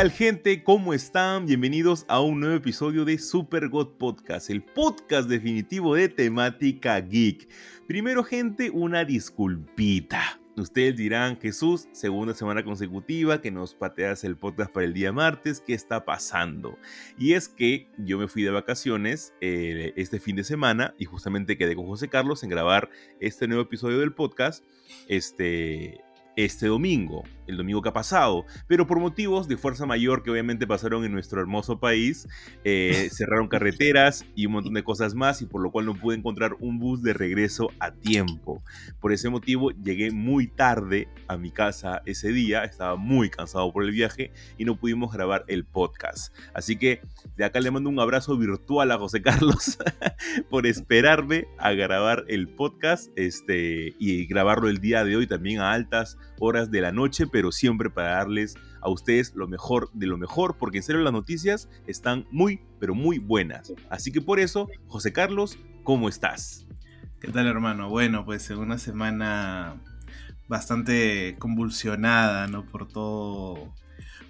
Tal gente? ¿Cómo están? Bienvenidos a un nuevo episodio de Super God Podcast, el podcast definitivo de temática geek. Primero gente, una disculpita. Ustedes dirán, Jesús, segunda semana consecutiva que nos pateas el podcast para el día martes, ¿qué está pasando? Y es que yo me fui de vacaciones eh, este fin de semana y justamente quedé con José Carlos en grabar este nuevo episodio del podcast. Este, este domingo, el domingo que ha pasado, pero por motivos de fuerza mayor que obviamente pasaron en nuestro hermoso país, eh, cerraron carreteras y un montón de cosas más y por lo cual no pude encontrar un bus de regreso a tiempo. Por ese motivo llegué muy tarde a mi casa ese día, estaba muy cansado por el viaje y no pudimos grabar el podcast. Así que de acá le mando un abrazo virtual a José Carlos por esperarme a grabar el podcast este, y grabarlo el día de hoy también a altas horas de la noche, pero siempre para darles a ustedes lo mejor de lo mejor, porque en serio las noticias están muy, pero muy buenas. Así que por eso, José Carlos, ¿cómo estás? ¿Qué tal hermano? Bueno, pues en una semana bastante convulsionada, ¿no? Por todo,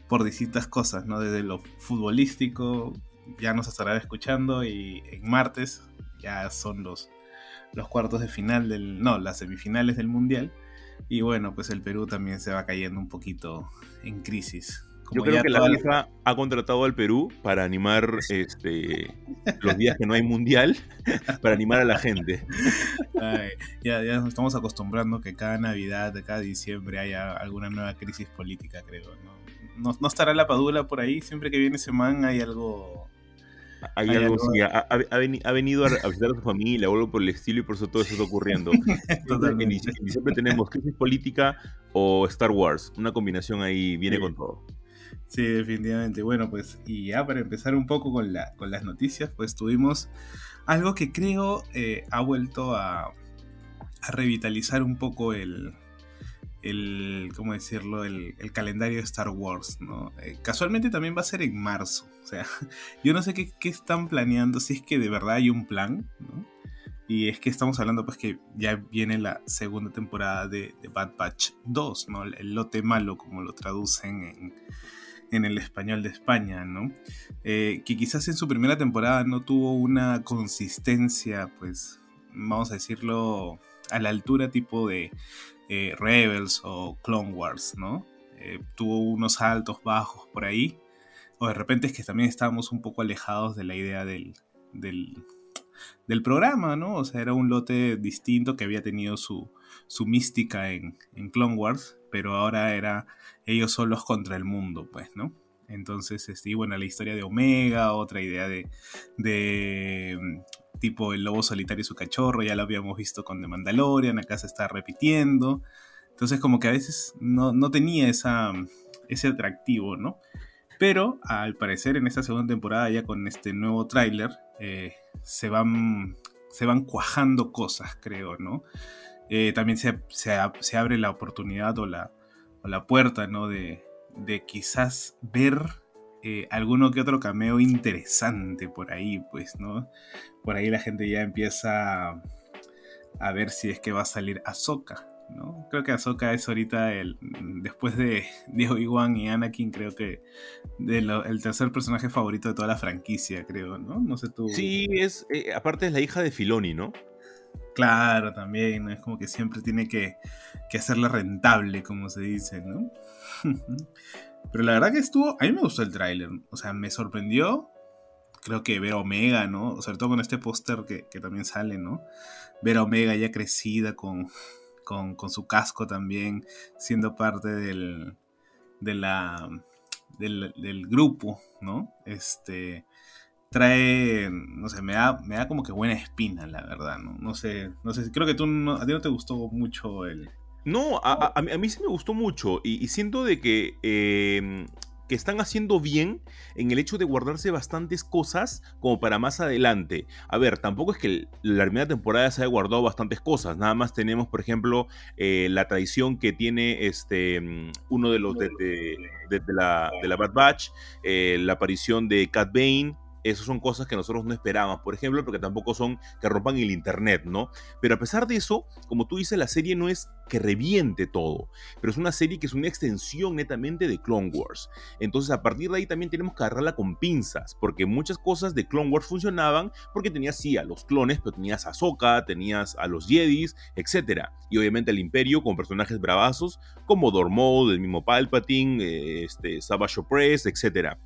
por distintas cosas, ¿no? Desde lo futbolístico, ya nos estará escuchando y en martes ya son los, los cuartos de final del, no, las semifinales del Mundial. Y bueno, pues el Perú también se va cayendo un poquito en crisis. Yo creo que la FIFA ha contratado al Perú para animar este, los días que no hay mundial, para animar a la gente. ya, ya nos estamos acostumbrando que cada Navidad, cada diciembre haya alguna nueva crisis política, creo. ¿no? No, estará la padula por ahí, siempre que viene ese man hay algo hay, algo, sí, ha, venido a, visitar a su familia o algo por el estilo y por eso todo eso está ocurriendo. Totalmente. Siempre tenemos crisis política o Star Wars. Una combinación ahí viene con todo. Sí, definitivamente. Bueno, pues, y ya para empezar un poco con, la, con las noticias, pues tuvimos algo que creo eh, ha vuelto a, a revitalizar un poco el, el, ¿cómo decirlo? El, calendario de Star Wars, ¿no? Eh, casualmente también va a ser en marzo, o sea, yo no sé qué, están planeando, si es que de verdad hay un plan, ¿no? Y es que estamos hablando pues que ya viene la segunda temporada de, Bad Batch 2, ¿no? El lote malo, como lo traducen en, en el español de España, ¿no? Eh, que quizás en su primera temporada no tuvo una consistencia, pues, vamos a decirlo, a la altura tipo de eh, Rebels o Clone Wars, ¿no? Eh, tuvo unos altos, bajos por ahí. O de repente es que también estábamos un poco alejados de la idea del, del, programa, ¿no? O sea, era un lote distinto que había tenido su, su mística en, en Clone Wars, pero ahora era ellos solos contra el mundo, pues, ¿no? Entonces, este, y bueno, la historia de Omega, otra idea de, de tipo el lobo solitario y su cachorro, ya lo habíamos visto con The Mandalorian, acá se está repitiendo. Entonces como que a veces no, tenía esa, ese atractivo, ¿no? Pero al parecer en esta segunda temporada ya con este nuevo tráiler eh, se, van, se van cuajando cosas, creo, ¿no? Eh, también se, se, abre la oportunidad o la, o la puerta, ¿no? De, de quizás ver eh, alguno que otro cameo interesante por ahí, pues, ¿no? Por ahí la gente ya empieza a, ver si es que va a salir Ahsoka, ¿no? Creo que Ahsoka es ahorita el, después de, de Obi-Wan y Anakin, creo que el tercer personaje favorito de toda la franquicia, creo, ¿no? No sé tú. Sí, es, eh, aparte es la hija de Filoni, ¿no? Claro, también, ¿no? es como que siempre tiene que, que hacerla rentable, como se dice, ¿no? Pero la verdad que estuvo, a mí me gustó el tráiler, o sea, me sorprendió. Creo que ver Omega, ¿no? Sobre todo con este póster que, también sale, ¿no? Ver a Omega ya crecida con, con, su casco también, siendo parte del, de la, del, grupo, ¿no? Este trae, no sé, me da, me da como que buena espina, la verdad, ¿no? No sé, no sé, creo que tú a ti no te gustó mucho el, no, a, mí sí me gustó mucho y, siento de que em, que están haciendo bien en el hecho de guardarse bastantes cosas como para más adelante. A ver, tampoco es que la primera temporada se haya guardado bastantes cosas. Nada más tenemos, por ejemplo, eh, la tradición que tiene este uno de los de, la, de la, Bad Batch, eh, la aparición de Cat Bane, esas son cosas que nosotros no esperábamos, por ejemplo, porque tampoco son que rompan el Internet, ¿no? Pero a pesar de eso, como tú dices, la serie no es que reviente todo, pero es una serie que es una extensión netamente de Clone Wars. Entonces, a partir de ahí también tenemos que agarrarla con pinzas, porque muchas cosas de Clone Wars funcionaban porque tenías sí a los clones, pero tenías a Ahsoka, tenías a los Jedis, etc. Y obviamente el Imperio con personajes bravazos como Dormo, el mismo Palpatine, eh, este, Savage Opress, etc.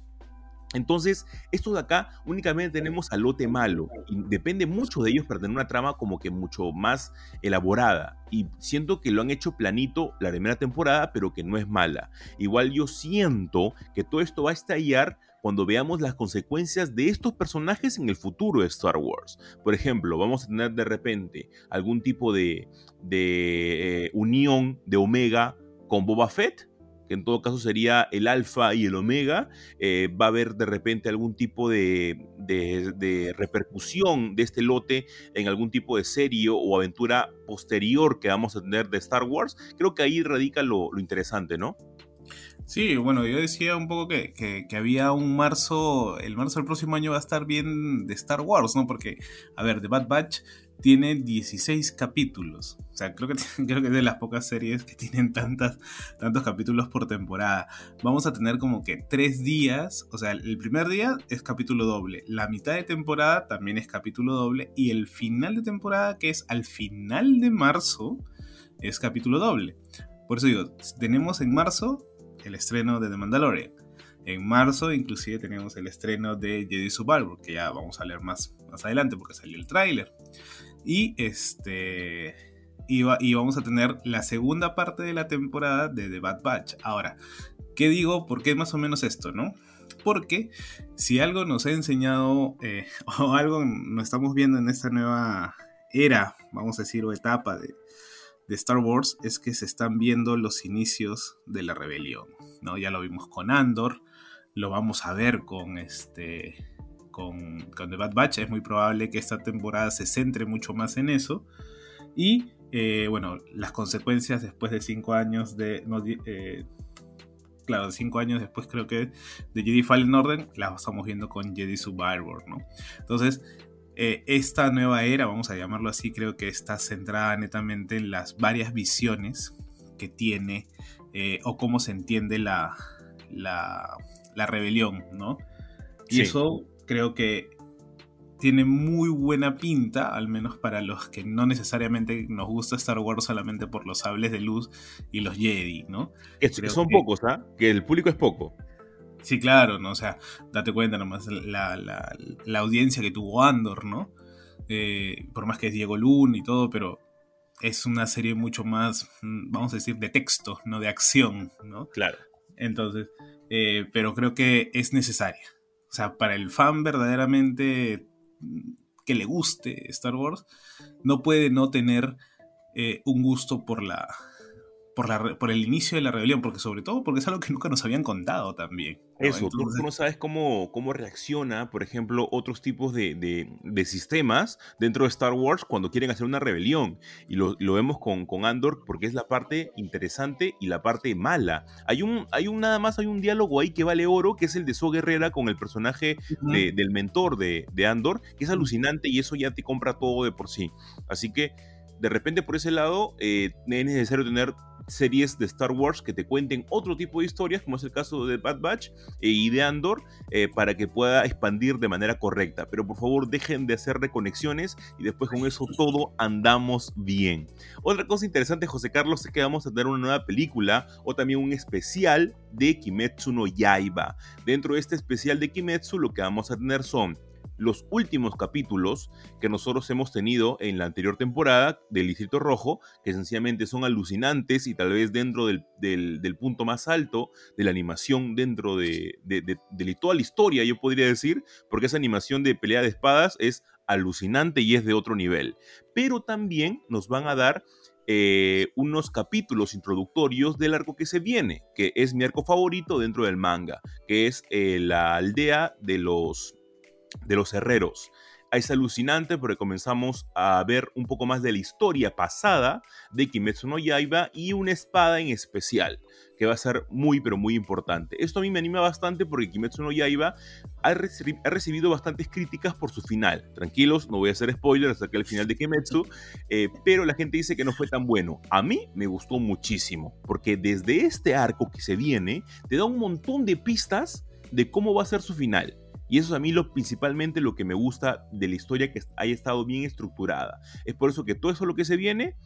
Entonces, estos de acá únicamente tenemos al lote malo y depende mucho de ellos para tener una trama como que mucho más elaborada. Y siento que lo han hecho planito la primera temporada, pero que no es mala. Igual yo siento que todo esto va a estallar cuando veamos las consecuencias de estos personajes en el futuro de Star Wars. Por ejemplo, vamos a tener de repente algún tipo de, de eh, unión de Omega con Boba Fett que en todo caso sería el alfa y el omega, eh, va a haber de repente algún tipo de, repercusión de este lote en algún tipo de serie o aventura posterior que vamos a tener de Star Wars. Creo que ahí radica lo, interesante, ¿no? Sí, bueno, yo decía un poco que, que, había un marzo, el marzo del próximo año va a estar bien de Star Wars, ¿no? Porque, a ver, The Bad Batch tiene 16 capítulos. O sea, creo que, creo que es de las pocas series que tienen tantas, tantos capítulos por temporada. Vamos a tener como que tres días. O sea, el primer día es capítulo doble. La mitad de temporada también es capítulo doble. Y el final de temporada, que es al final de marzo, es capítulo doble. Por eso digo, tenemos en marzo el estreno de The Mandalorian. En marzo inclusive tenemos el estreno de Jedi Survivor, que ya vamos a leer más, más adelante porque salió el tráiler. Y este. Y, vamos a tener la segunda parte de la temporada de The Bad Batch. Ahora, ¿qué digo? ¿Por qué más o menos esto, no? Porque si algo nos ha enseñado, eh, o algo nos estamos viendo en esta nueva era, vamos a decir, o etapa de, de Star Wars, es que se están viendo los inicios de la rebelión. ¿no? Ya lo vimos con Andor, lo vamos a ver con este con, con, The Bad Batch. Es muy probable que esta temporada se centre mucho más en eso. Y eh, bueno, las consecuencias después de cinco años de. Eh, claro, cinco años después creo que de Jedi Fallen Order, las estamos viendo con Jedi Survivor, ¿no? Entonces, eh, esta nueva era, vamos a llamarlo así, creo que está centrada netamente en las varias visiones que tiene o cómo se entiende la, la, la rebelión, ¿no? Y eso creo que tiene muy buena pinta, al menos para los que no necesariamente nos gusta Star Wars solamente por los sables de luz y los Jedi, ¿no? Que, son pocos, ¿ah? Que el público es poco. Sí, claro, ¿no? O sea, date cuenta nomás la, la, audiencia que tuvo Andor, ¿no? Eh, por más que es Diego Luna y todo, pero es una serie mucho más, mm, vamos a decir, de texto, no de acción, ¿no? Claro. Entonces, eh, pero creo que es necesaria. O sea, para el fan verdaderamente mm, que le guste Star Wars, no puede no tener eh, un gusto por la, por, el inicio de la rebelión, porque sobre todo porque es algo que nunca nos habían contado también. Eso, tú, no sabes cómo, cómo reacciona, por ejemplo, otros tipos de, sistemas dentro de Star Wars cuando quieren hacer una rebelión. Y lo, vemos con, con, Andor porque es la parte interesante y la parte mala. Hay un, hay un, nada más, hay un diálogo ahí que vale oro, que es el de So Guerrera con el personaje del mentor de, de Andor, que es alucinante y eso ya te compra todo de por sí. Así que de repente por ese lado eh, es necesario tener series de Star Wars que te cuenten otro tipo de historias, como es el caso de Bad Batch y de Andor, eh, para que pueda expandir de manera correcta. Pero por favor dejen de hacer reconexiones y después con eso todo andamos bien. Otra cosa interesante, José Carlos, es que vamos a tener una nueva película o también un especial de Kimetsu no Yaiba. Dentro de este especial de Kimetsu lo que vamos a tener son los últimos capítulos que nosotros hemos tenido en la anterior temporada del Distrito Rojo, que sencillamente son alucinantes y tal vez dentro del, punto más alto de la animación dentro de, de, toda la historia, yo podría decir, porque esa animación de pelea de espadas es alucinante y es de otro nivel. Pero también nos van a dar eh, unos capítulos introductorios del arco que se viene, que es mi arco favorito dentro del manga, que es eh, la aldea de los, de los herreros es alucinante porque comenzamos a ver un poco más de la historia pasada de Kimetsu no Yaiba y una espada en especial que va a ser muy pero muy importante. Esto a mí me anima bastante porque Kimetsu no Yaiba ha, recibido bastantes críticas por su final. Tranquilos, no voy a hacer spoilers acerca del final de Kimetsu, eh, pero la gente dice que no fue tan bueno. A mí me gustó muchísimo porque desde este arco que se viene te da un montón de pistas de cómo va a ser su final. Y eso es a mí lo, principalmente lo que me gusta de la historia que haya estado bien estructurada. Es por eso que todo eso lo que se viene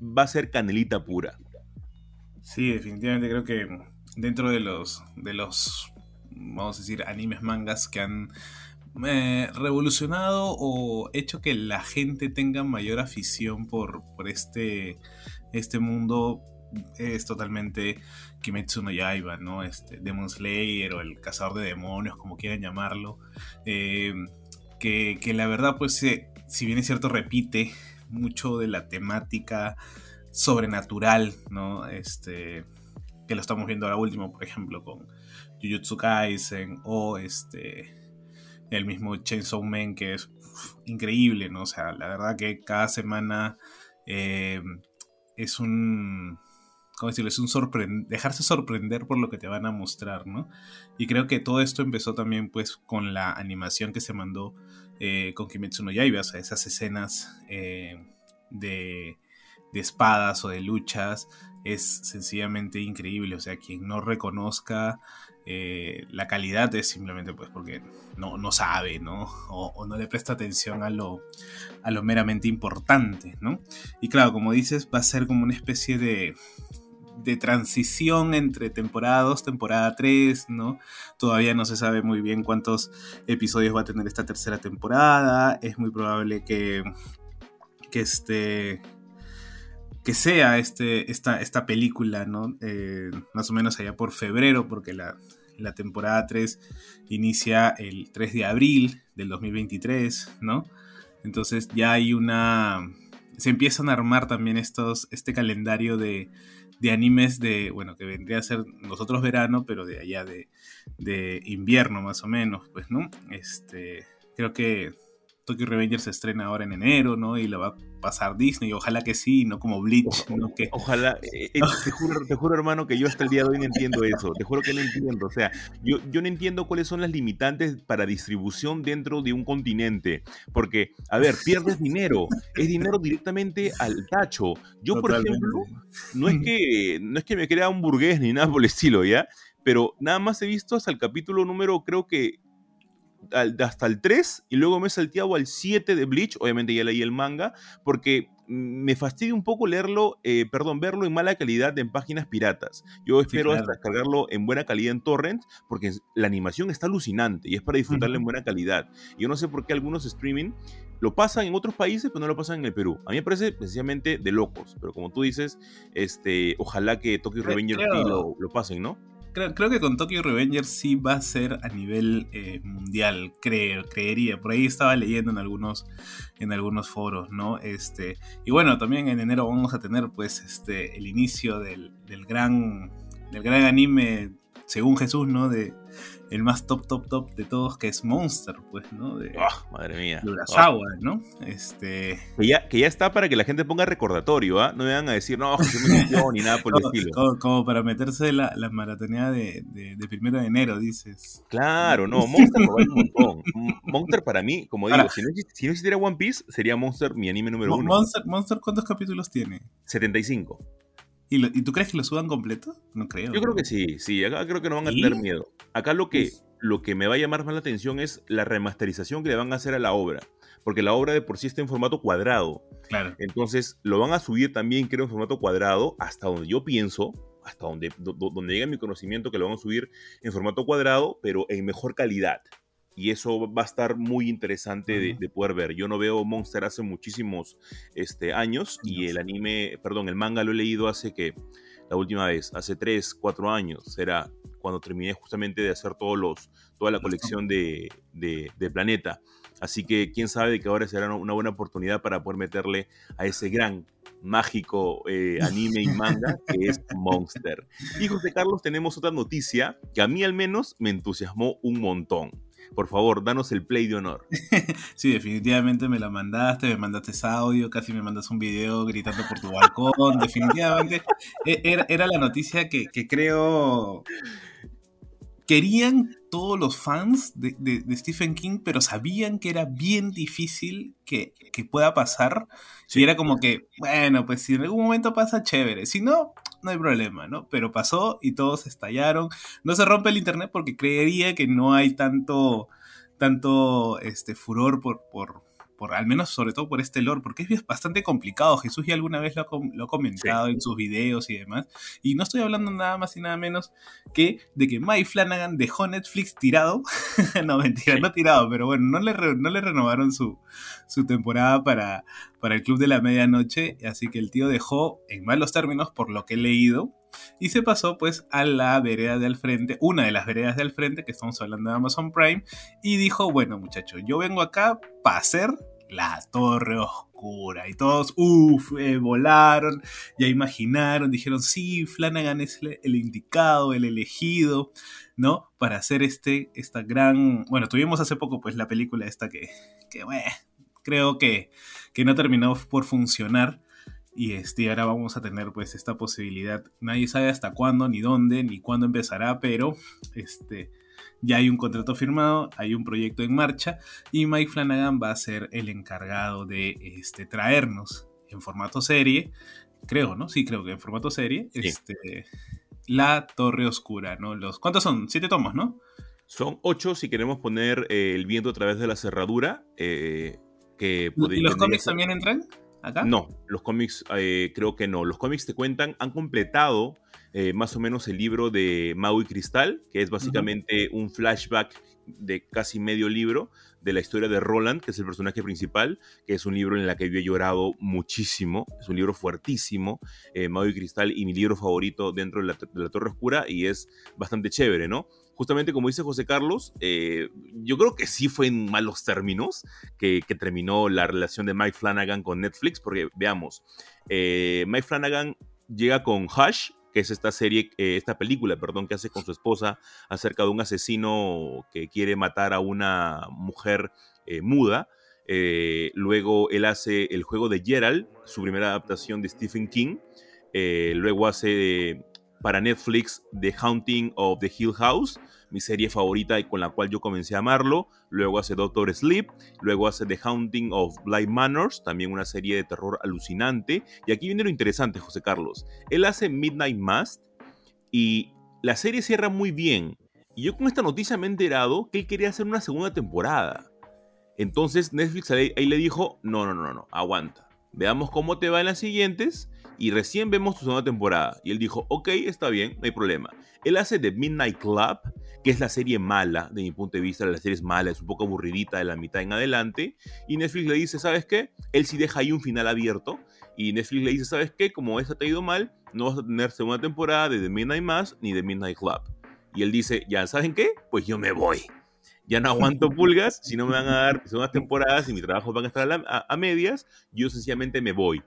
va a ser canelita pura. Sí, definitivamente creo que dentro de los, de los vamos a decir, animes mangas que han eh, revolucionado o hecho que la gente tenga mayor afición por, por este, este mundo es totalmente Kimetsu no Yaiba, ¿no? Este, Demon Slayer o el cazador de demonios, como quieran llamarlo. Eh, que, la verdad, pues, si bien es cierto, repite mucho de la temática sobrenatural, ¿no? Este, que lo estamos viendo ahora último, por ejemplo, con Jujutsu Kaisen o este, el mismo Chainsaw Man, que es increíble, ¿no? O sea, la verdad que cada semana eh, es un ¿cómo decirlo? Es un dejarse sorprender por lo que te van a mostrar, ¿no? Y creo que todo esto empezó también pues con la animación que se mandó eh, con Kimetsu no Yaiba, o sea, esas escenas eh, de, de, espadas o de luchas es sencillamente increíble, o sea, quien no reconozca eh, la calidad es simplemente pues porque no, no sabe, ¿no? O, o, no le presta atención a lo, a lo meramente importante, ¿no? Y claro, como dices, va a ser como una especie de, de transición entre temporada 2, temporada 3, ¿no? Todavía no se sabe muy bien cuántos episodios va a tener esta tercera temporada. Es muy probable que, que este que sea este, esta, esta película, ¿no? Eh, más o menos allá por febrero, porque la, la, temporada 3 inicia el 3 de abril del 2023, ¿no? Entonces ya hay una... Se empiezan a armar también estos, este calendario de, de animes de, bueno, que vendría a ser nosotros verano, pero de allá de, de invierno más o menos, pues, ¿no? Este, creo que Tokyo Revengers se estrena ahora en enero, ¿no? Y lo va pasar Disney, ojalá que sí, no como Bleach, ¿no? Que... Ojalá, eh, eh, te, juro, te juro, hermano, que yo hasta el día de hoy no entiendo eso, te juro que no entiendo, o sea, yo, yo no entiendo cuáles son las limitantes para distribución dentro de un continente, porque, a ver, pierdes dinero, es dinero directamente al tacho. Yo, por ejemplo, no es, que, no es que me crea un burgués ni nada por el estilo, ¿ya? Pero nada más he visto hasta el capítulo número, creo que hasta el 3 y luego me he salteado al 7 de Bleach, obviamente ya leí el manga, porque me fastidia un poco leerlo, eh, perdón, verlo en mala calidad en páginas piratas. Yo espero descargarlo en buena calidad en torrent, porque la animación está alucinante y es para disfrutarlo en buena calidad. Yo no sé por qué algunos streaming lo pasan en otros países, pero no lo pasan en el Perú. A mí me parece precisamente de locos, pero como tú dices, este, ojalá que Tokyo Revengers lo, lo pasen, ¿no? Creo, que con Tokyo Revengers sí va a ser a nivel eh, mundial, creo, creería. Por ahí estaba leyendo en algunos, en algunos foros, ¿no? Este, y bueno, también en enero vamos a tener pues este, el inicio del, del gran, del gran anime, según Jesús, ¿no? De, el más top, top, top de todos, que es Monster, pues, ¿no? De, oh, madre mía. De Urasawa, ¿no? Este... Que ya, que ya está para que la gente ponga recordatorio, ¿ah? No me van a decir, no, que me ni nada por el estilo. Como, para meterse la, la maratonía de, de, primero de enero, dices. Claro, no, Monster me vale un montón. Monster para mí, como digo, si, no, si no, existiera One Piece, sería Monster mi anime número uno. Monster, Monster, ¿cuántos capítulos tiene? 75. ¿Y, tú crees que lo suban completo? No creo. Yo creo que sí, sí, acá creo que no van a tener miedo. Acá lo que, lo que me va a llamar más la atención es la remasterización que le van a hacer a la obra. Porque la obra de por sí está en formato cuadrado. Claro. Entonces lo van a subir también, creo, en formato cuadrado, hasta donde yo pienso, hasta donde, donde llega mi conocimiento, que lo van a subir en formato cuadrado, pero en mejor calidad y eso va a estar muy interesante de, poder ver. Yo no veo Monster hace muchísimos este, años y el anime, perdón, el manga lo he leído hace que, la última vez, hace 3, 4 años, era cuando terminé justamente de hacer todos los, toda la colección de, de, Planeta. Así que quién sabe que ahora será una buena oportunidad para poder meterle a ese gran mágico eh, anime y manga que es Monster. Y José Carlos, tenemos otra noticia que a mí al menos me entusiasmó un montón. Por favor, danos el play de honor. sí, definitivamente me la mandaste, me mandaste ese audio, casi me mandas un video gritando por tu balcón. definitivamente e, era, la noticia que, que creo querían todos los fans de, Stephen King, pero sabían que era bien difícil que, pueda pasar. Y era como que, bueno, pues si en algún momento pasa, chévere. Si no, no hay problema, ¿no? Pero pasó y todos estallaron. No se rompe el internet porque creería que no hay tanto, tanto este, furor por, por, por al menos sobre todo por este lore, porque es bastante complicado. Jesús ya alguna vez lo ha, comentado en sus videos y demás. Y no estoy hablando nada más y nada menos que de que Mike Flanagan dejó Netflix tirado. no, mentira, no tirado, pero bueno, no le, no le renovaron su, su temporada para, para el Club de la Medianoche. Así que el tío dejó, en malos términos, por lo que he leído, y se pasó pues a la vereda del frente, una de las veredas del frente, que estamos hablando de Amazon Prime, y dijo, bueno muchachos, yo vengo acá para hacer la torre oscura. Y todos, uff, eh, volaron, ya imaginaron, dijeron, sí, Flanagan es el, indicado, el elegido, ¿no? Para hacer este, esta gran... Bueno, tuvimos hace poco pues la película esta que, que creo que, que no terminó por funcionar y este, ahora vamos a tener pues esta posibilidad. Nadie sabe hasta cuándo, ni dónde, ni cuándo empezará, pero este, ya hay un contrato firmado, hay un proyecto en marcha y Mike Flanagan va a ser el encargado de este, traernos en formato serie, creo, ¿no? Sí, creo que en formato serie, este, La Torre Oscura, ¿no? Los, ¿Cuántos son? Siete tomos, ¿no? Son ocho si queremos poner eh, el viento a través de la cerradura. Eh, que ¿Y los cómics también entran? No, los cómics eh, creo que no. Los cómics te cuentan, han completado eh, más o menos el libro de Maui Cristal, que es básicamente un flashback de casi medio libro de la historia de Roland, que es el personaje principal, que es un libro en el que yo he llorado muchísimo, es un libro fuertísimo, eh, Maui Cristal y mi libro favorito dentro de la, de la Torre Oscura y es bastante chévere, ¿no? Justamente como dice José Carlos, eh, yo creo que sí fue en malos términos que, terminó la relación de Mike Flanagan con Netflix, porque veamos, eh, Mike Flanagan llega con Hush, que es esta serie, eh, esta película, perdón, que hace con su esposa acerca de un asesino que quiere matar a una mujer muda. luego él hace el juego de Gerald, su primera adaptación de Stephen King. luego hace para Netflix The Haunting of the Hill House, mi serie favorita y con la cual yo comencé a amarlo. Luego hace Doctor Sleep, luego hace The Haunting of Blind Manors, también una serie de terror alucinante. Y aquí viene lo interesante, José Carlos. Él hace Midnight Mass y la serie cierra muy bien. Y yo con esta noticia me he enterado que él quería hacer una segunda temporada. Entonces Netflix ahí, le dijo, no, no, no, no, aguanta. Veamos cómo te va en las siguientes y recién vemos su segunda temporada. Y él dijo, ok, está bien, no hay problema. Él hace The Midnight Club, que es la serie mala, de mi punto de vista, la serie es mala, es un poco aburridita de la mitad en adelante. Y Netflix le dice, ¿sabes qué? Él sí deja ahí un final abierto. Y Netflix le dice, ¿sabes qué? Como esa te ha ido mal, no vas a tener segunda temporada de The Midnight Mass ni The Midnight Club. Y él dice, ¿ya saben qué? Pues yo me voy ya no aguanto pulgas, si no me van a dar segundas temporadas y mi trabajo van a estar a, a, medias, yo sencillamente me voy.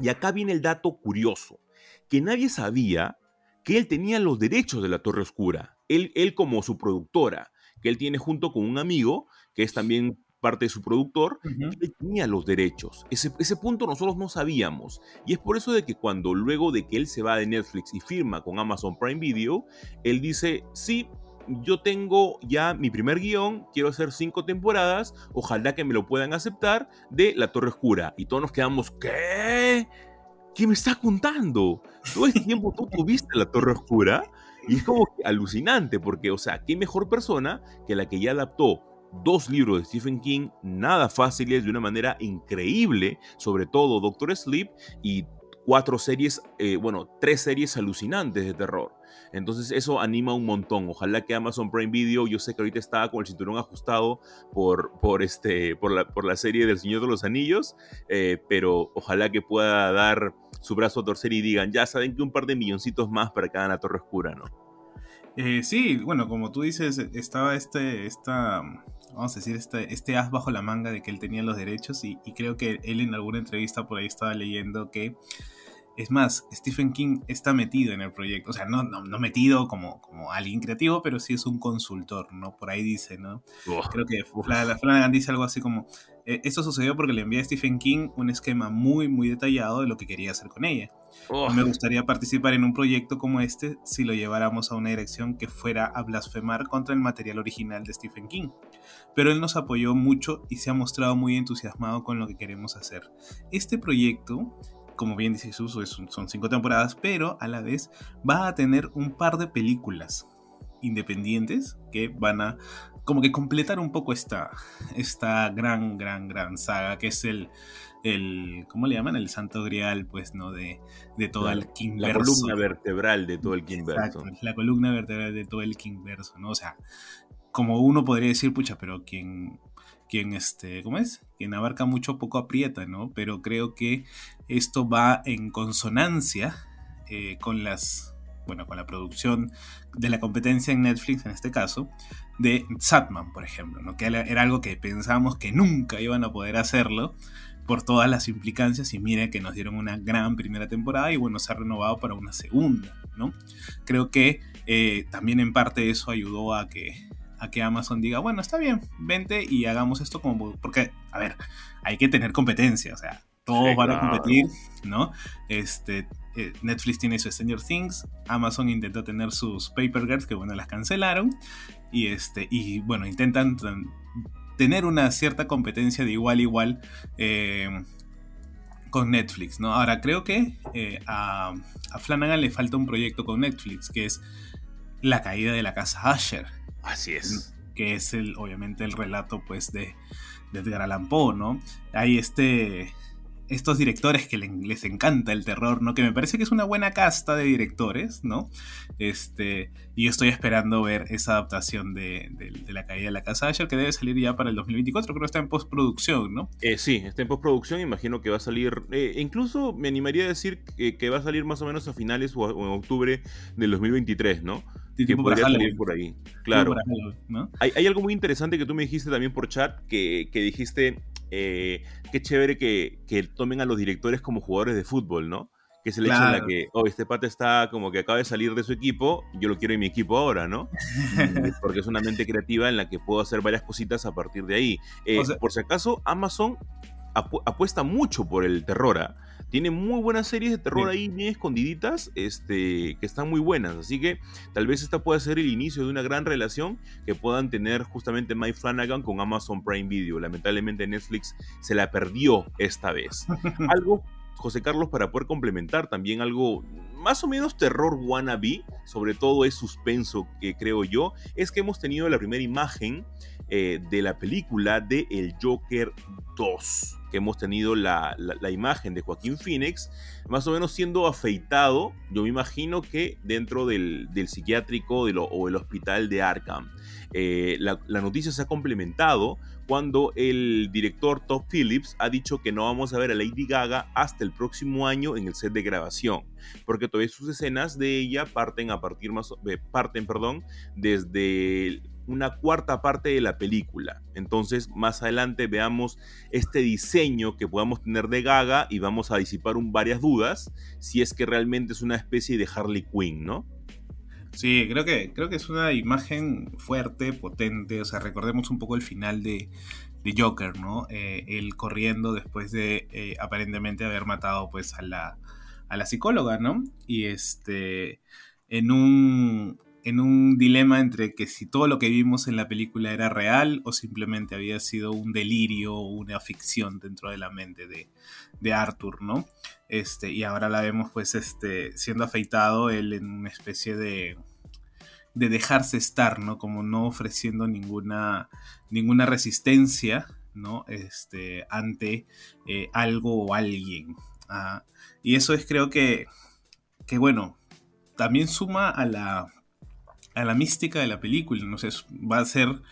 Y acá viene el dato curioso, que nadie sabía que él tenía los derechos de la Torre Oscura, él, él como su productora, que él tiene junto con un amigo, que es también parte de su productor, él tenía los derechos. Ese, ese punto nosotros no sabíamos. Y es por eso de que cuando luego de que él se va de Netflix y firma con Amazon Prime Video, él dice, sí, yo tengo ya mi primer guion, quiero hacer cinco temporadas, ojalá que me lo puedan aceptar, de La Torre Oscura. Y todos nos quedamos, ¿qué? ¿Qué me estás contando? Todo este tiempo tú tuviste La Torre Oscura. Y es como alucinante, porque, o sea, qué mejor persona que la que ya adaptó dos libros de Stephen King, nada fáciles, de una manera increíble, sobre todo Doctor Sleep, y cuatro series, eh, bueno, tres series alucinantes de terror. Entonces eso anima un montón. Ojalá que Amazon Prime Video, yo sé que ahorita está con el cinturón ajustado por, por, este, por, la, por la serie del Señor de los Anillos, eh, pero ojalá que pueda dar su brazo a torcer y digan, ya saben que un par de milloncitos más para hagan la Torre Oscura, ¿no? Eh, sí, bueno, como tú dices, estaba este, esta, vamos a decir, este, este as bajo la manga de que él tenía los derechos y, y creo que él en alguna entrevista por ahí estaba leyendo que es más, Stephen King está metido en el proyecto, o sea, no, no, metido como, como alguien creativo, pero sí es un consultor, ¿no? Por ahí dice, ¿no? Creo que la Flanagan dice algo así como, esto sucedió porque le envié a Stephen King un esquema muy, muy detallado de lo que quería hacer con ella. me gustaría participar en un proyecto como este si lo lleváramos a una dirección que fuera a blasfemar contra el material original de Stephen King. Pero él nos apoyó mucho y se ha mostrado muy entusiasmado con lo que queremos hacer. Este proyecto como bien dice Jesús, son cinco temporadas, pero a la vez va a tener un par de películas independientes que van a como que completar un poco esta, esta gran, gran, gran saga que es el, el ¿cómo le llaman? El santo grial, pues, ¿no? De, de todo el King La columna vertebral de todo el King Exacto, la columna vertebral de todo el King Verso, ¿no? O sea, como uno podría decir, pucha, pero quien quien, este, ¿cómo es? Quien abarca mucho poco aprieta, ¿no? Pero creo que esto va en consonancia eh, con las, bueno, con la producción de la competencia en Netflix, en este caso, de Satman, por ejemplo, ¿no? Que era algo que pensábamos que nunca iban a poder hacerlo por todas las implicancias y mire que nos dieron una gran primera temporada y bueno, se ha renovado para una segunda, ¿no? Creo que eh, también en parte eso ayudó a que a que Amazon diga, bueno, está bien, vente y hagamos esto como... Porque, a ver, hay que tener competencia, o sea, todos van a competir, ¿no? Este, eh, Netflix tiene su Stranger Things, Amazon intentó tener sus Paper Girls, que bueno, las cancelaron, y, este, y bueno, intentan tener una cierta competencia de igual a igual eh, con Netflix, ¿no? Ahora, creo que eh, a, a Flanagan le falta un proyecto con Netflix, que es la caída de la casa Asher. Así es. Que es el, obviamente el relato pues de, de Edgar Allan Poe, ¿no? Hay este, estos directores que les encanta el terror, ¿no? Que me parece que es una buena casta de directores, ¿no? Este, y yo estoy esperando ver esa adaptación de, La caída de la casa Asher, que debe salir ya para el 2024, creo que está en postproducción, ¿no? Eh, sí, está en postproducción, imagino que va a salir, eh, incluso me animaría a decir que, va a salir más o menos a finales o, en octubre del 2023, ¿no? que podría salir por ahí. Claro. hay, algo muy interesante que tú me dijiste también por chat, que, dijiste, eh, qué chévere que, tomen a los directores como jugadores de fútbol, ¿no? Que se le echa la que, oh, este pata está como que acaba de salir de su equipo, yo lo quiero en mi equipo ahora, ¿no? Porque es una mente creativa en la que puedo hacer varias cositas a partir de ahí. Eh, por si acaso, Amazon apuesta mucho por el terror, ¿ah? Tiene muy buenas series de terror ahí bien escondiditas, este, que están muy buenas. Así que tal vez esta pueda ser el inicio de una gran relación que puedan tener justamente Mike Flanagan con Amazon Prime Video. Lamentablemente Netflix se la perdió esta vez. Algo José Carlos, para poder complementar también algo más o menos terror wannabe, sobre todo es suspenso que creo yo, es que hemos tenido la primera imagen eh, de la película de El Joker 2 que hemos tenido la, imagen de Joaquín Phoenix, más o menos siendo afeitado, yo me imagino que dentro del, psiquiátrico o el hospital de Arkham. Eh, la, noticia se ha complementado cuando el director Todd Phillips ha dicho que no vamos a ver a Lady Gaga hasta el próximo año en el set de grabación, porque todavía sus escenas de ella parten a partir más eh, parten, perdón, desde una cuarta parte de la película. Entonces, más adelante veamos este diseño que podamos tener de Gaga y vamos a disipar un, varias dudas si es que realmente es una especie de Harley Quinn, ¿no? Sí, creo que, creo que es una imagen fuerte, potente. O sea, recordemos un poco el final de, Joker, ¿no? Eh, él corriendo después de eh, aparentemente haber matado pues a la, a la psicóloga, ¿no? Y este, en un, en un dilema entre que si todo lo que vimos en la película era real o simplemente había sido un delirio o una ficción dentro de la mente de, de, Arthur, ¿no? Este, y ahora la vemos pues este, siendo afeitado él en una especie de, de dejarse estar, ¿no? Como no ofreciendo ninguna, ninguna resistencia, ¿no? Este, ante eh, algo o alguien. ¿ah? Y eso es creo que, que, bueno, también suma a la a la mística de la película. No sé, va a ser.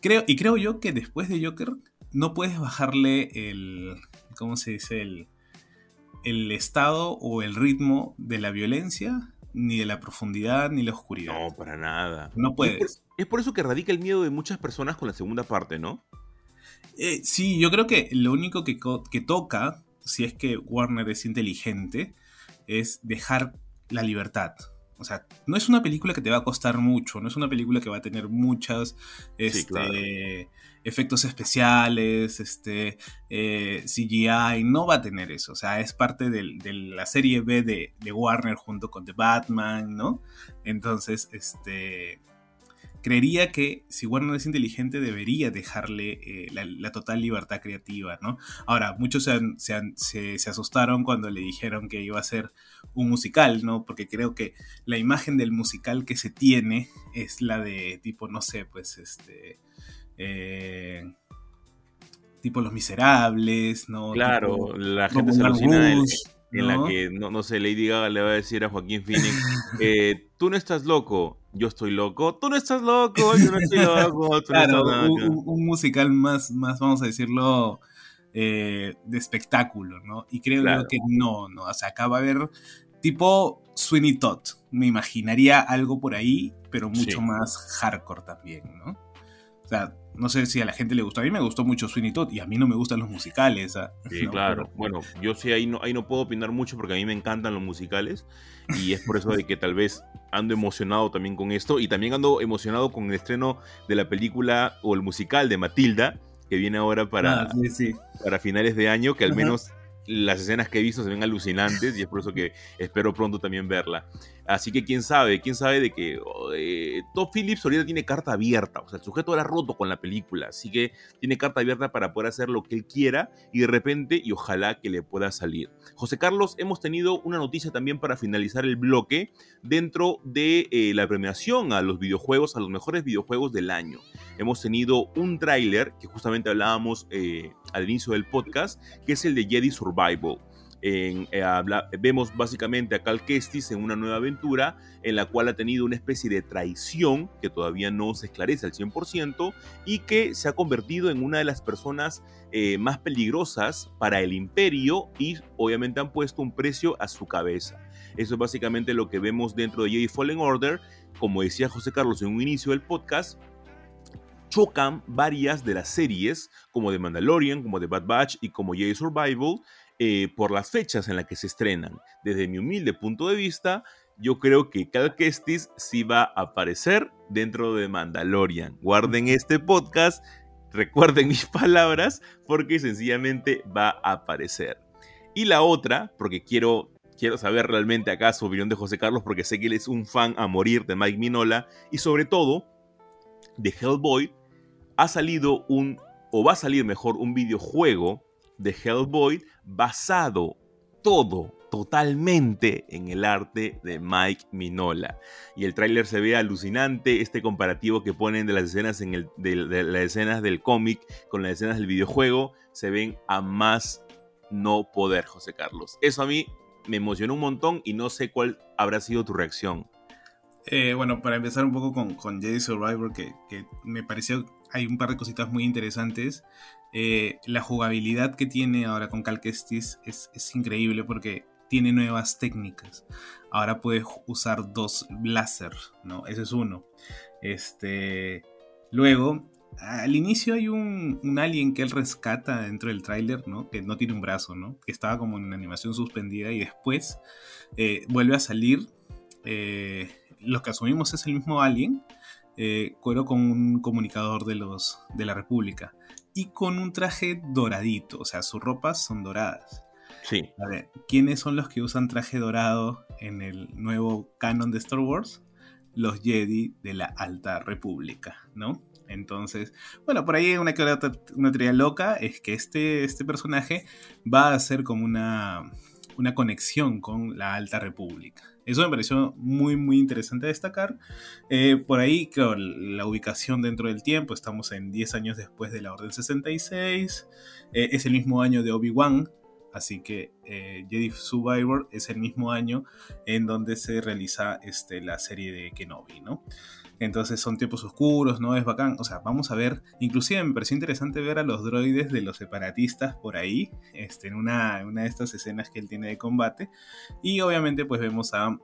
Creo, y creo yo que después de Joker no puedes bajarle el. ¿Cómo se dice? El, el estado o el ritmo de la violencia ni de la profundidad ni la oscuridad. No, para nada. No puedes. Es por, es por eso que radica el miedo de muchas personas con la segunda parte, ¿no? Eh, sí, yo creo que lo único que, que toca, si es que Warner es inteligente, es dejar la libertad. O sea, no es una película que te va a costar mucho, no es una película que va a tener muchas este, claro. efectos especiales, este, eh, CGI, no va a tener eso. O sea, es parte de la serie B de, de Warner junto con The Batman, ¿no? Entonces, este, creería que si Warner es inteligente debería dejarle eh, la, la total libertad creativa, ¿no? Ahora, muchos se, han- se han- se- se asustaron cuando le dijeron que iba a ser un musical, ¿no? Porque creo que la imagen del musical que se tiene es la de tipo, no sé, pues este... eh, tipo Los Miserables, ¿no? Claro, Tipo- la gente se alucina Rouge, en ¿no? la que, no, no sé, Lady Gaga le va a decir a Joaquín Phoenix, eh, tú no estás loco, yo estoy loco, tú no estás loco, yo no estoy loco, tú Claro, no estás un, loco. un- un musical más, más, vamos a decirlo, eh, de espectáculo, ¿no? Y creo Claro. yo que no, no, o sea, acá va a haber tipo Sweeney Todd, me imaginaría algo por ahí, pero mucho Sí. más hardcore también, ¿no? O sea, no sé si a la gente le gustó, a mí me gustó mucho Sweeney Todd y a mí no me gustan los musicales, ¿ah? Sí, ¿no? claro. Bueno, yo sí ahí no, ahí no puedo opinar mucho porque a mí me encantan los musicales y es por eso de que tal vez ando emocionado también con esto y también ando emocionado con el estreno de la película o el musical de Matilda que viene ahora para, Ah, sí, sí. para finales de año, que al Ajá. menos las escenas que he visto se ven alucinantes y es por eso que espero pronto también verla. Así que quién sabe, quién sabe de que eh, Todd Phillips ahorita tiene carta abierta, o sea, el sujeto era roto con la película, así que tiene carta abierta para poder hacer lo que él quiera y de repente y ojalá que le pueda salir. José Carlos, hemos tenido una noticia también para finalizar el bloque dentro de eh, la premiación a los videojuegos, a los mejores videojuegos del año. Hemos tenido un tráiler que justamente hablábamos eh, al inicio del podcast, que es el de Jedi Survival. Eh, vemos básicamente a Cal Kestis en una nueva aventura en la cual ha tenido una especie de traición que todavía no se esclarece al 100% y que se ha convertido en una de las personas eh, más peligrosas para el imperio y obviamente han puesto un precio a su cabeza. Eso es básicamente lo que vemos dentro de Jedi Fallen Order. Como decía José Carlos en un inicio del podcast, chocan varias de las series, como The Mandalorian, como The Bad Batch y como Jedi Survival, eh, por las fechas en las que se estrenan. Desde mi humilde punto de vista, yo creo que Cal Kestis sí va a aparecer dentro de Mandalorian. Guarden este podcast, recuerden mis palabras, porque sencillamente va a aparecer. Y la otra, porque quiero, quiero saber realmente acá su opinión de José Carlos, porque sé que él es un fan a morir de Mike Minola, y sobre todo de Hellboy, ha salido un, o va a salir mejor, un videojuego de Hellboy basado todo, totalmente en el arte de Mike Minola. Y el tráiler se ve alucinante, este comparativo que ponen de las escenas, en el, de, las escenas del cómic con las escenas del videojuego, se ven a más no poder, José Carlos. Eso a mí me emocionó un montón y no sé cuál habrá sido tu reacción. Eh, bueno, para empezar un poco con, con Jedi Survivor, que, que me pareció, hay un par de cositas muy interesantes. Eh, la jugabilidad que tiene ahora con Cal Kestis es, increíble porque tiene nuevas técnicas. Ahora puedes usar dos láser, ¿no? Ese es uno. Este, luego, al inicio hay un, alien que él rescata dentro del tráiler, ¿no? Que no tiene un brazo, ¿no? Que estaba como en una animación suspendida y después eh, vuelve a salir. Eh, lo que asumimos es el mismo alien, cuero con un comunicador de, los, de la República y con un traje doradito, o sea, sus ropas son doradas. Sí. A ver, ¿quiénes son los que usan traje dorado en el nuevo canon de Star Wars? Los Jedi de la Alta República, ¿no? Entonces, bueno, por ahí una, una teoría loca es que este, este personaje va a ser como una, una conexión con la Alta República. Eso me pareció muy, muy interesante destacar. Eh, por ahí, claro, la ubicación dentro del tiempo, estamos en 10 años después de la Orden 66, eh, es el mismo año de Obi-Wan, así que eh, Jedi Survivor es el mismo año en donde se realiza este, la serie de Kenobi, ¿no? Entonces son tiempos oscuros, ¿no? Es bacán. O sea, vamos a ver. Inclusive me pareció interesante ver a los droides de los separatistas por ahí. Este, en una, una de estas escenas que él tiene de combate. Y obviamente, pues vemos a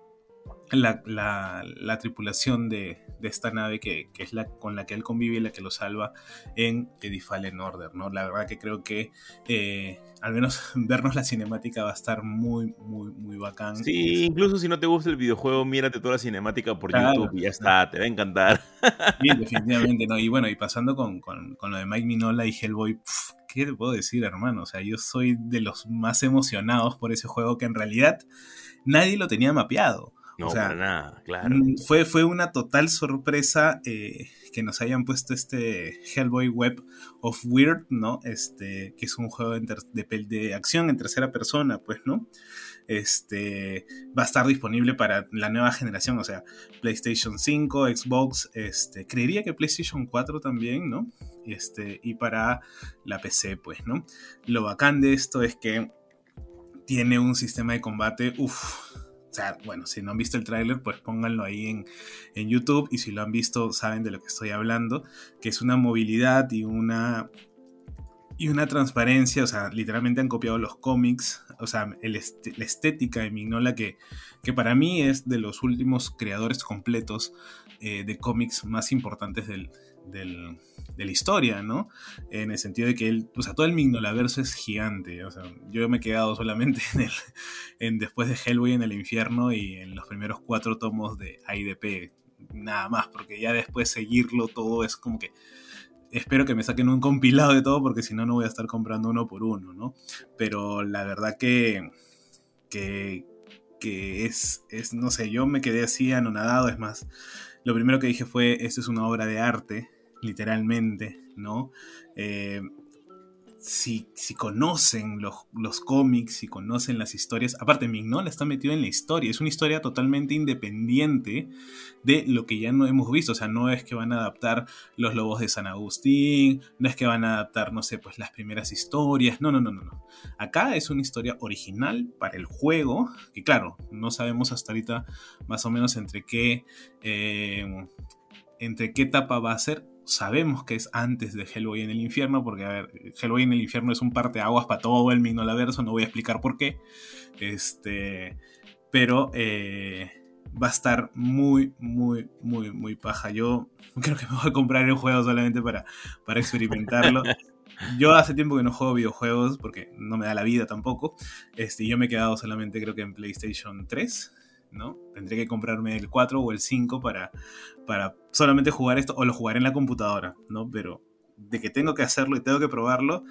la, la, tripulación de, de, esta nave que, que, es la con la que él convive y la que lo salva en The Fallen Order, ¿no? La verdad que creo que eh, al menos vernos la cinemática va a estar muy, muy, muy bacán. Sí, incluso si no te gusta el videojuego, mírate toda la cinemática por YouTube y ya está, te va a encantar. Bien, definitivamente, ¿no? Y bueno, y pasando con, con, con lo de Mike Minola y Hellboy, ¿qué te puedo decir, hermano? O sea, yo soy de los más emocionados por ese juego que en realidad nadie lo tenía mapeado. No, o sea, nada, claro. Mm, fue, fue una total sorpresa eh, que nos hayan puesto este Hellboy Web of Weird, ¿no? Este, que es un juego de, de, acción en tercera persona, pues, ¿no? Este, va a estar disponible para la nueva generación, o sea, PlayStation 5, Xbox, este, creería que PlayStation 4 también, ¿no? Este, y para la PC, pues, ¿no? Lo bacán de esto es que tiene un sistema de combate, uff, o sea, bueno, si no han visto el tráiler, pues pónganlo ahí en, en, YouTube y si lo han visto saben de lo que estoy hablando, que es una movilidad y una, y una transparencia, o sea, literalmente han copiado los cómics, o sea, la estética de Mignola que, que para mí es de los últimos creadores completos eh, de cómics más importantes del, del, de la historia, ¿no? En el sentido de que él, o sea, todo el Mignolaverso es gigante, o sea, yo me he quedado solamente en el, en después de Hellboy en el infierno y en los primeros cuatro tomos de IDP, nada más, porque ya después seguirlo todo es como que espero que me saquen un compilado de todo porque si no no voy a estar comprando uno por uno, ¿no? Pero la verdad que que, que es, es, no sé, yo me quedé así anonadado, es más, lo primero que dije fue, esto es una obra de arte, literalmente, ¿no? Eh, si, si, conocen los, los, cómics, si conocen las historias, aparte Mignola está metido en la historia, es una historia totalmente independiente de lo que ya no hemos visto, o sea, no es que van a adaptar los lobos de San Agustín, no es que van a adaptar, no sé, pues las primeras historias, no, no, no, no, no. Acá es una historia original para el juego, que claro, no sabemos hasta ahorita más o menos entre qué... Eh, entre qué etapa va a ser, sabemos que es antes de Hellboy en el infierno, porque a ver, Hellboy en el infierno es un parte aguas para todo el Mignolaverso, no voy a explicar por qué. Este, pero eh, va a estar muy, muy, muy, muy paja. Yo creo que me voy a comprar el juego solamente para, para experimentarlo. Yo hace tiempo que no juego videojuegos porque no me da la vida tampoco. Este, yo me he quedado solamente creo que en PlayStation 3 ¿no? Tendré que comprarme el 4 o el 5 para, para solamente jugar esto, o lo jugaré en la computadora, ¿no? Pero de que tengo que hacerlo y tengo que probarlo,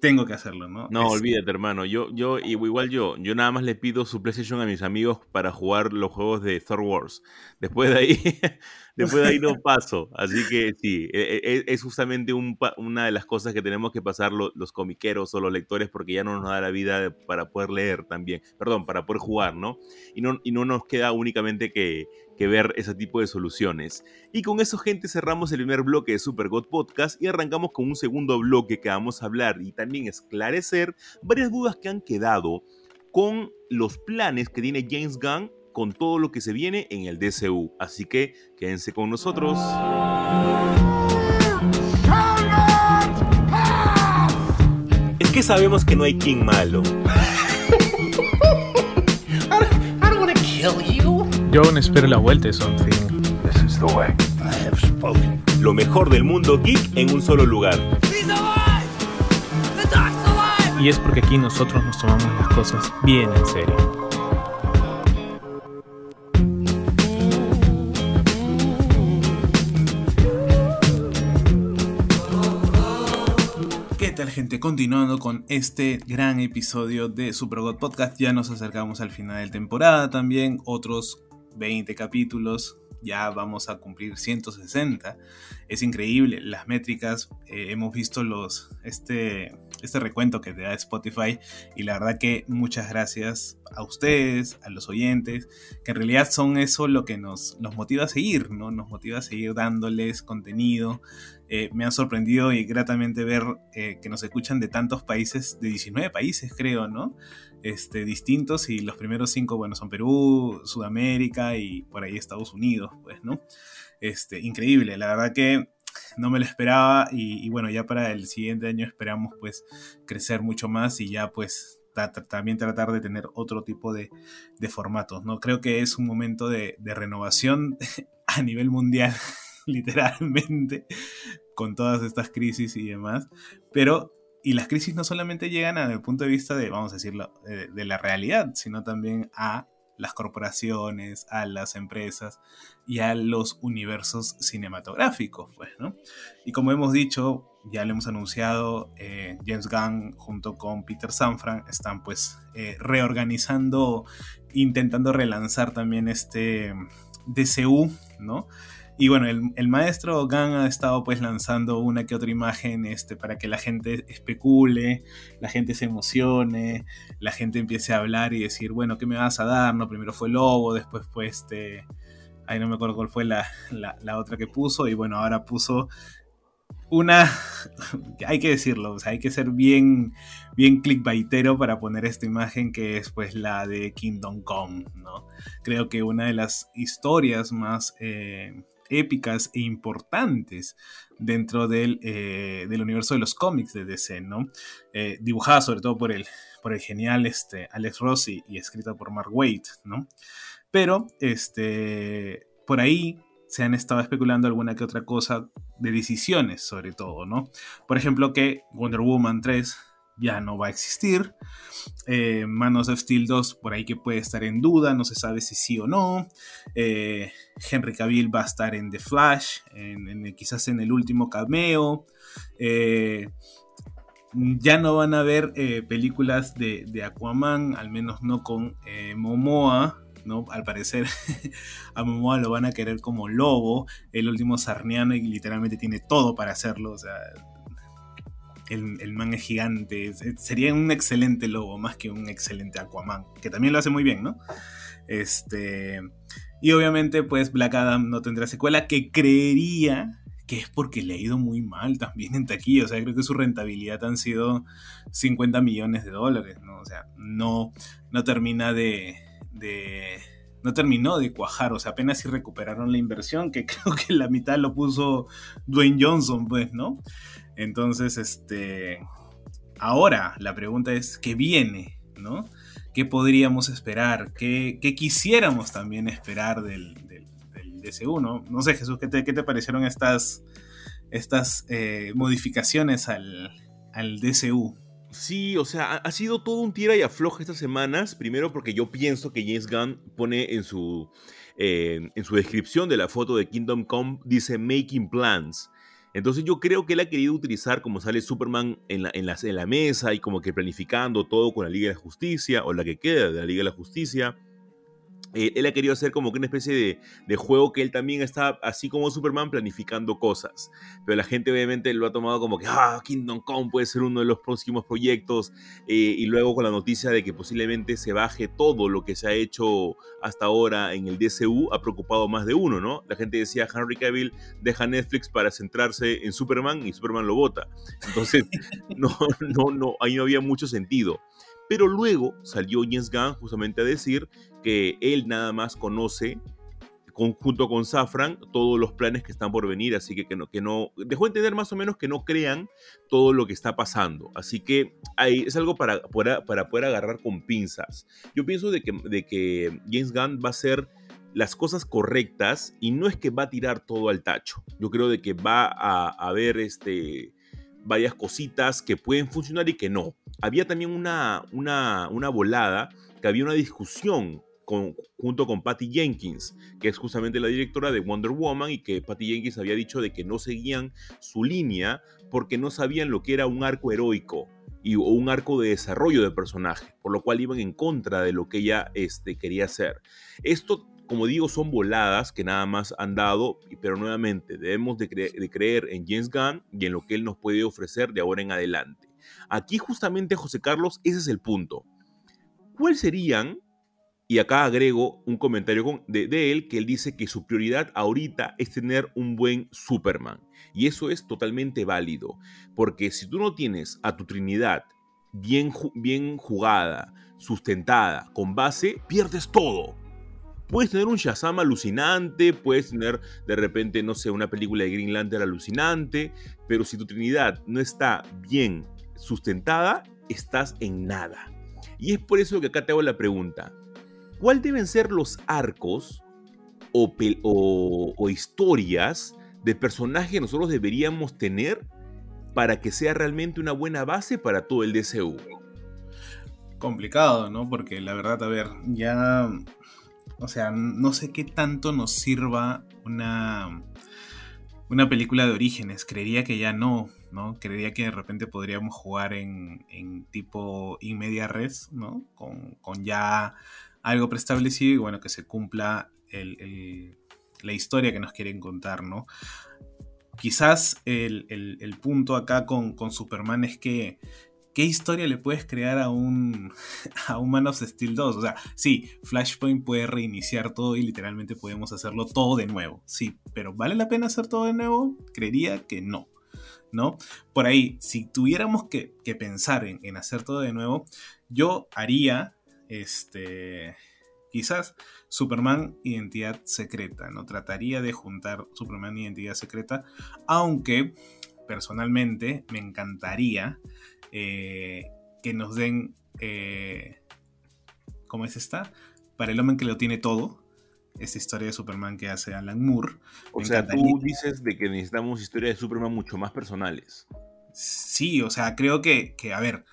tengo que hacerlo, ¿no? No, olvídate, hermano. Yo, yo, igual yo, yo nada más le pido su PlayStation a mis amigos para jugar los juegos de Star Wars. Después de ahí, después de ahí no paso. Así que sí, e, e, es justamente una de las cosas que tenemos que pasar los comiqueros o los lectores porque ya no nos da la vida para poder leer también. Perdón, para poder jugar, ¿no? Y no, y no nos queda únicamente que que ver ese tipo de soluciones. Y con eso, gente, cerramos el primer bloque de Super God Podcast y arrancamos con un segundo bloque que vamos a hablar y también esclarecer varias dudas que han quedado con los planes que tiene James Gunn con todo lo que se viene en el DCU. Así que quédense con nosotros. Es que sabemos que no hay King malo. Yo aún espero la vuelta de Something. Lo mejor del mundo geek en un solo lugar. Y es porque aquí nosotros nos tomamos las cosas bien en serio. Gente? Continuando con este gran episodio de Super God Podcast, ya nos acercamos al final de temporada también, otros 20 capítulos, ya vamos a cumplir 160. Es increíble, las métricas, eh, hemos visto los, este, este recuento que te da Spotify y la verdad que muchas gracias a ustedes, a los oyentes, que en realidad son eso lo que nos, nos motiva a seguir, ¿no? Nos motiva a seguir dándoles contenido. Eh, me han sorprendido y gratamente ver eh, que nos escuchan de tantos países, de 19 países creo, ¿no? Este, distintos y los primeros cinco, bueno, son Perú, Sudamérica y por ahí Estados Unidos, pues, ¿no? Este, increíble, la verdad que no me lo esperaba y, bueno, ya para el siguiente año esperamos pues crecer mucho más y ya pues también tratar de tener otro tipo de, formatos, ¿no? Creo que es un momento de, de renovación a nivel mundial, literalmente, con todas estas crisis y demás, pero y las crisis no solamente llegan el punto de vista de, vamos a decirlo, de la realidad, sino también a las corporaciones, a las empresas y a los universos cinematográficos, pues, ¿no? Y como hemos dicho, ya lo hemos anunciado, eh, James Gunn junto con Peter Sanfran están pues eh, reorganizando, intentando relanzar también este DCU, ¿no? Y bueno, el, maestro Gunn ha estado pues lanzando una que otra imagen este, para que la gente especule, la gente se emocione, la gente empiece a hablar y decir, bueno, ¿qué me vas a dar? No, primero fue Lobo, después fue este... Ahí no me acuerdo cuál fue la, la, otra que puso. Y bueno, ahora puso una, hay que decirlo, o sea, hay que ser bien, bien clickbaitero para poner esta imagen que es pues la de Kingdom Come, ¿no? Creo que una de las historias más eh, épicas e importantes dentro del, eh, del, universo de los cómics de DC, ¿no? Eh, dibujada sobre todo por el, por el genial este, Alex Rossi y escrita por Mark Waid, ¿no? Pero, este, por ahí se han estado especulando alguna que otra cosa de decisiones, sobre todo, ¿no? Por ejemplo, que Wonder Woman 3 ya no va a existir. Eh, of Steel 2 por ahí que puede estar en duda, no se sabe si sí o no. Eh, Henry Cavill va a estar en The Flash, en, quizás en el último cameo. Eh, ya no van a haber películas de, de, Aquaman, al menos no con Momoa. ¿no? Al parecer a Momoa lo van a querer como lobo, el último sarniano y literalmente tiene todo para hacerlo. O sea, el, man es gigante. Sería un excelente lobo, más que un excelente Aquaman, que también lo hace muy bien, ¿no? Este. Y obviamente, pues Black Adam no tendrá secuela, que creería que es porque le ha ido muy mal también en taquilla. O sea, creo que su rentabilidad han sido 50 millones de dólares, ¿no? O sea, no, no termina de, de no terminó de cuajar, o sea, apenas si recuperaron la inversión, que creo que la mitad lo puso Dwayne Johnson, pues, ¿no? Entonces, este, ahora la pregunta es, ¿qué viene? ¿No? ¿Qué podríamos esperar? ¿Qué, quisiéramos también esperar del, del, DCU? ¿no? sé, Jesús, ¿qué te, te parecieron estas, estas eh, modificaciones al, al DCU? Sí, o sea, ha, sido todo un tira y afloja estas semanas. Primero porque yo pienso que James Gunn pone en su, eh, en su descripción de la foto de Kingdom Come, dice Making Plans. Entonces yo creo que él ha querido utilizar como sale Superman en la, en, en la mesa y como que planificando todo con la Liga de la Justicia o la que queda de la Liga de la Justicia eh, él ha querido hacer como que una especie de, juego que él también está, así como Superman, planificando cosas. Pero la gente obviamente lo ha tomado como que, ah, Kingdom Come puede ser uno de los próximos proyectos. Eh, y luego con la noticia de que posiblemente se baje todo lo que se ha hecho hasta ahora en el DCU, ha preocupado más de uno, ¿no? La gente decía, Henry Cavill deja Netflix para centrarse en Superman y Superman lo vota. Entonces, no, no, no, ahí no había mucho sentido. Pero luego salió James Gunn justamente a decir que él nada más conoce junto con Safran todos los planes que están por venir, así que, que, no, que no dejó entender más o menos que no crean todo lo que está pasando. Así que ahí es algo para, para, para poder agarrar con pinzas. Yo pienso de que, de que James Gunn va a hacer las cosas correctas y no es que va a tirar todo al tacho. Yo creo de que va a haber este, varias cositas que pueden funcionar y que no. Había también una, una, una volada que había una discusión junto con Patty Jenkins, que es justamente la directora de Wonder Woman y que Patty Jenkins había dicho de que no seguían su línea porque no sabían lo que era un arco heroico y, o un arco de desarrollo de personaje, por lo cual iban en contra de lo que ella este, quería hacer. Esto como digo, son voladas que nada más han dado, pero nuevamente debemos de, creer en James Gunn y en lo que él nos puede ofrecer de ahora en adelante. Aquí justamente, José Carlos, ese es el punto. ¿Cuáles serían, y acá agrego un comentario de, él, que él dice que su prioridad ahorita es tener un buen Superman. Y eso es totalmente válido, porque si tú no tienes a tu Trinidad bien, bien jugada, sustentada, con base, pierdes todo Puedes tener un Shazam alucinante, puedes tener de repente, no sé, una película de Green Lantern alucinante, pero si tu Trinidad no está bien sustentada, estás en nada. Y es por eso que acá te hago la pregunta. ¿Cuál deben ser los arcos o, historias de personajes que nosotros deberíamos tener para que sea realmente una buena base para todo el DCU? Complicado, ¿no? Porque la verdad, a ver, ya o sea, no sé qué tanto nos sirva una, una película de orígenes. Creería que ya no, ¿no? Creería que de repente podríamos jugar en, en tipo in media res, ¿no? Con, ya algo preestablecido y bueno, que se cumpla la historia que nos quieren contar, ¿no? Quizás el, punto acá con, Superman es que ¿qué historia le puedes crear a un, a un Man of Steel 2? O sea, sí, Flashpoint puede reiniciar todo y literalmente podemos hacerlo todo de nuevo. Sí, pero ¿vale la pena hacer todo de nuevo? Creería que no. ¿No? Por ahí, si tuviéramos que, pensar en, en, hacer todo de nuevo, yo haría, este, quizás Superman Identidad Secreta, ¿no? Trataría de juntar Superman Identidad Secreta, aunque personalmente me encantaría eh, que nos den, eh, ¿cómo es esta? Para el hombre que lo tiene todo, esta historia de Superman que hace Alan Moore. O sea, tú dices de que necesitamos historias de Superman mucho más personales. Sí, o sea, creo que, que, a ver,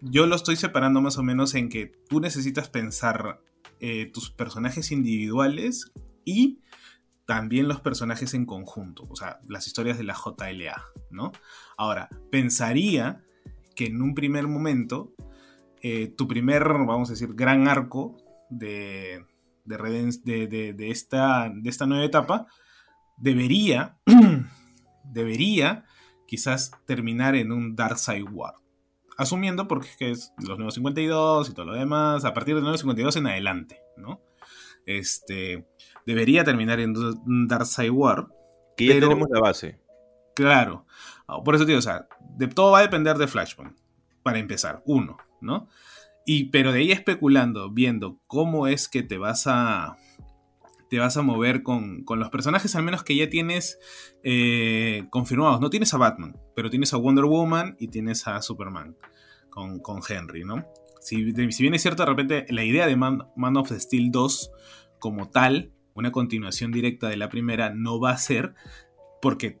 yo lo estoy separando más o menos en que tú necesitas pensar eh, tus personajes individuales y también los personajes en conjunto, o sea, las historias de la JLA, ¿no? Ahora, pensaría que en un primer momento, eh, tu primer, vamos a decir, gran arco de, de, de, esta, de esta nueva etapa debería, debería quizás terminar en un Dark Side War. Asumiendo porque es los nuevos 52 y todo lo demás, a partir de los nuevos 52 en adelante, ¿no? Este, debería terminar en un Dark Side War. Que ya tenemos la base. Claro. Ah, por eso digo, o sea, de, todo va a depender de Flashpoint. Para empezar, uno, ¿no? Y, pero de ahí especulando, viendo cómo es que te vas a. Te vas a mover con, los personajes, al menos que ya tienes eh, confirmados. No tienes a Batman, pero tienes a Wonder Woman y tienes a Superman con, Henry, ¿no? Si, si, bien es cierto, de repente la idea de Man, Man of Steel 2 como tal, una continuación directa de la primera, no va a ser, porque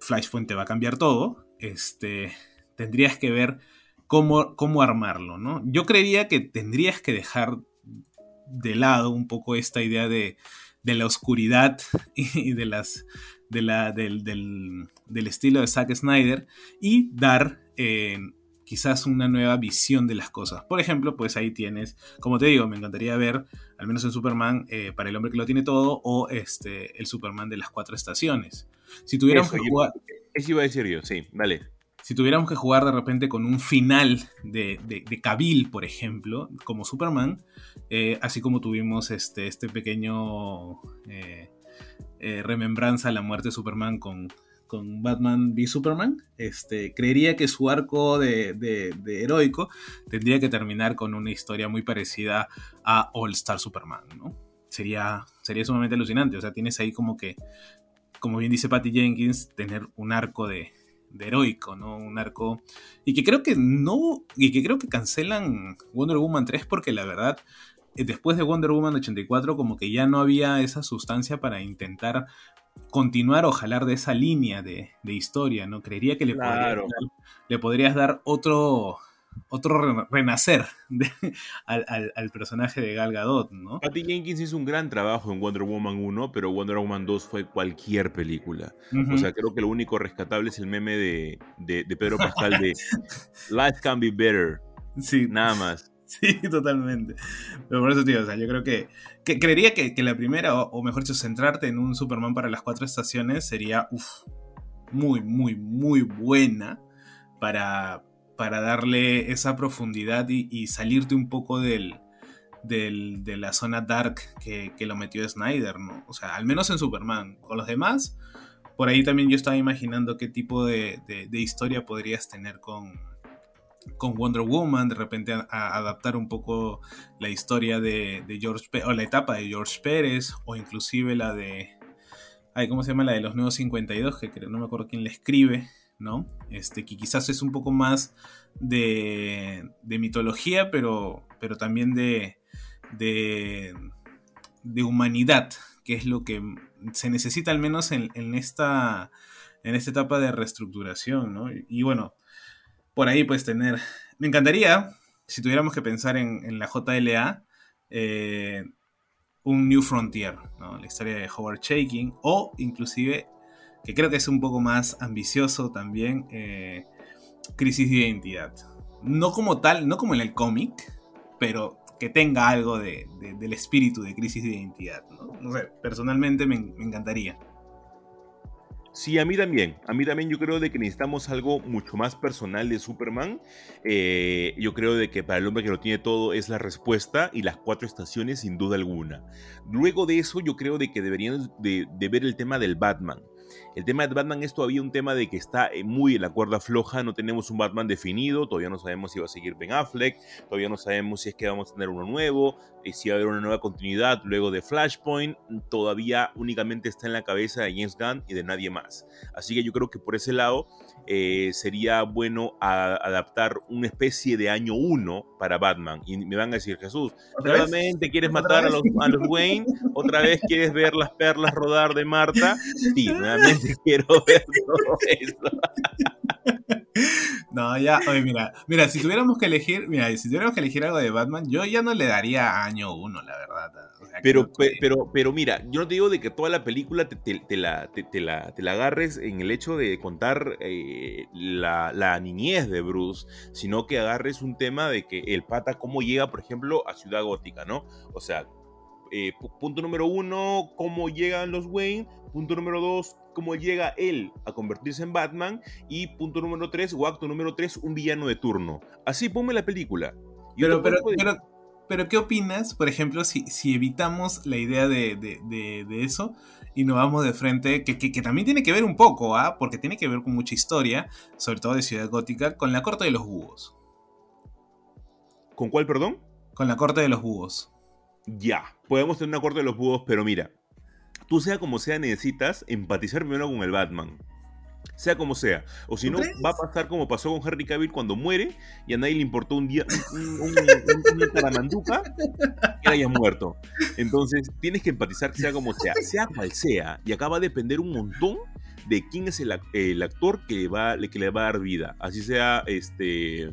Flashpoint te va a cambiar todo, este, tendrías que ver cómo, cómo armarlo, ¿no? Yo creería que tendrías que dejar de lado un poco esta idea de, la oscuridad y de las, de la, del, del, estilo de Zack Snyder y dar eh, quizás una nueva visión de las cosas. Por ejemplo, pues ahí tienes, como te digo, me encantaría ver, al menos en Superman, eh, para el hombre que lo tiene todo, o este, el Superman de las cuatro estaciones. Si tuviéramos que jugar... Eso iba a decir yo, sí, vale. Si tuviéramos que jugar de repente con un final de, de, por ejemplo, como Superman, eh, así como tuvimos este, este pequeño eh, remembranza a la muerte de Superman con, con Batman v Superman, este, creería que su arco de, heroico tendría que terminar con una historia muy parecida a All Star Superman, ¿no? Sería, sería sumamente alucinante, o sea, tienes ahí como que, como bien dice Patty Jenkins, tener un arco de, heroico, ¿no? Un arco. Y que creo que no. Y que creo que cancelan Wonder Woman 3 porque la verdad. Eh, después de Wonder Woman 84, como que ya no había esa sustancia para intentar continuar o jalar de esa línea de, historia, ¿no? Creería que le, podrías, dar otro, otro renacer al, personaje de Gal Gadot, ¿no? Patty Jenkins hizo un gran trabajo en Wonder Woman 1, pero Wonder Woman 2 fue cualquier película. O sea, creo que lo único rescatable es el meme de, de Pedro Pascal de Life can be better. Sí. Nada más. Sí, totalmente. Pero por eso, tío, o sea, yo creo que, que creería que, la primera, o, mejor dicho, centrarte en un Superman para las cuatro estaciones sería, uff, muy, muy, muy buena para, para darle esa profundidad y, salirte un poco de la zona dark que, lo metió Snyder, ¿no? O sea, al menos en Superman. Con los demás, por ahí también yo estaba imaginando qué tipo de, de historia podrías tener con Wonder Woman, de repente adaptar un poco la historia de, George o la etapa de George Pérez, o inclusive la de, ay, ¿cómo se llama? La de los nuevos 52, que creo, no me acuerdo quién le escribe, ¿no? Este, que quizás es un poco más de, de mitología, pero, pero también de, de, humanidad, que es lo que se necesita al menos en, en, esta, en esta etapa de reestructuración, ¿no? Y, bueno, por ahí pues tener... Me encantaría, si tuviéramos que pensar en, en la JLA, eh, un New Frontier, ¿no? la historia de Howard Shaking, o inclusive, que creo que es un poco más ambicioso también, eh, Crisis de Identidad. No como tal, no como en el cómic, pero que tenga algo de, de, del espíritu de Crisis de Identidad. No, sé, personalmente me, me encantaría. Sí, a mí también. A mí también yo creo de que necesitamos algo mucho más personal de Superman. Eh, yo creo de que para el hombre que lo tiene todo es la respuesta y las cuatro estaciones sin duda alguna. Luego de eso yo creo de que deberían de, de ver el tema del Batman. El tema de Batman es todavía un tema de que está eh, muy en la cuerda floja, no tenemos un Batman definido, todavía no sabemos si va a seguir Ben Affleck, todavía no sabemos si es que vamos a tener uno nuevo, eh, si va a haber una nueva continuidad luego de Flashpoint, todavía únicamente está en la cabeza de James Gunn y de nadie más. Así que yo creo que por ese lado eh, sería bueno a, adaptar una especie de año 1 para Batman. Y me van a decir, Jesús, ¿nuevamente quieres matar a los, a los, Wayne? ¿Otra vez quieres ver las perlas rodar de Marta? Sí, nuevamente quiero ver todo eso. No, ya, oye, mira, mira, si tuviéramos que elegir, mira, si tuviéramos que elegir algo de Batman, yo ya no le daría año uno, la verdad. Sea, pero, que... pero, pero mira, yo no te digo de que toda la película te, te, te la, te, la, te, la, agarres en el hecho de contar eh, la, la, niñez de Bruce, sino que agarres un tema de que el pata cómo llega, por ejemplo, a Ciudad Gótica, ¿no? O sea, eh, punto número uno, cómo llegan los Wayne. Punto número dos, cómo llega él a convertirse en Batman. Y punto número tres, o acto número tres, un villano de turno. Así ponme la película. Pero, pero, pero, pero, ¿qué opinas, por ejemplo, si, si evitamos la idea de, de, de, de eso y nos vamos de frente, que, que, que, también tiene que ver un poco, ¿ah? porque tiene que ver con mucha historia, sobre todo de Ciudad Gótica, con la corte de los búhos? ¿Con cuál, perdón? Con la corte de los búhos. Ya, podemos tener una corte de los búhos, pero mira, tú sea como sea necesitas empatizar primero con el Batman. Sea como sea. O si no, va a pasar como pasó con Henry Cavill cuando muere y a nadie le importó un día un, un, un, que haya muerto. Entonces, tienes que empatizar sea como sea, sea cual sea. Y acá va a depender un montón de quién es el, el actor que, va, que le va a dar vida. Así sea este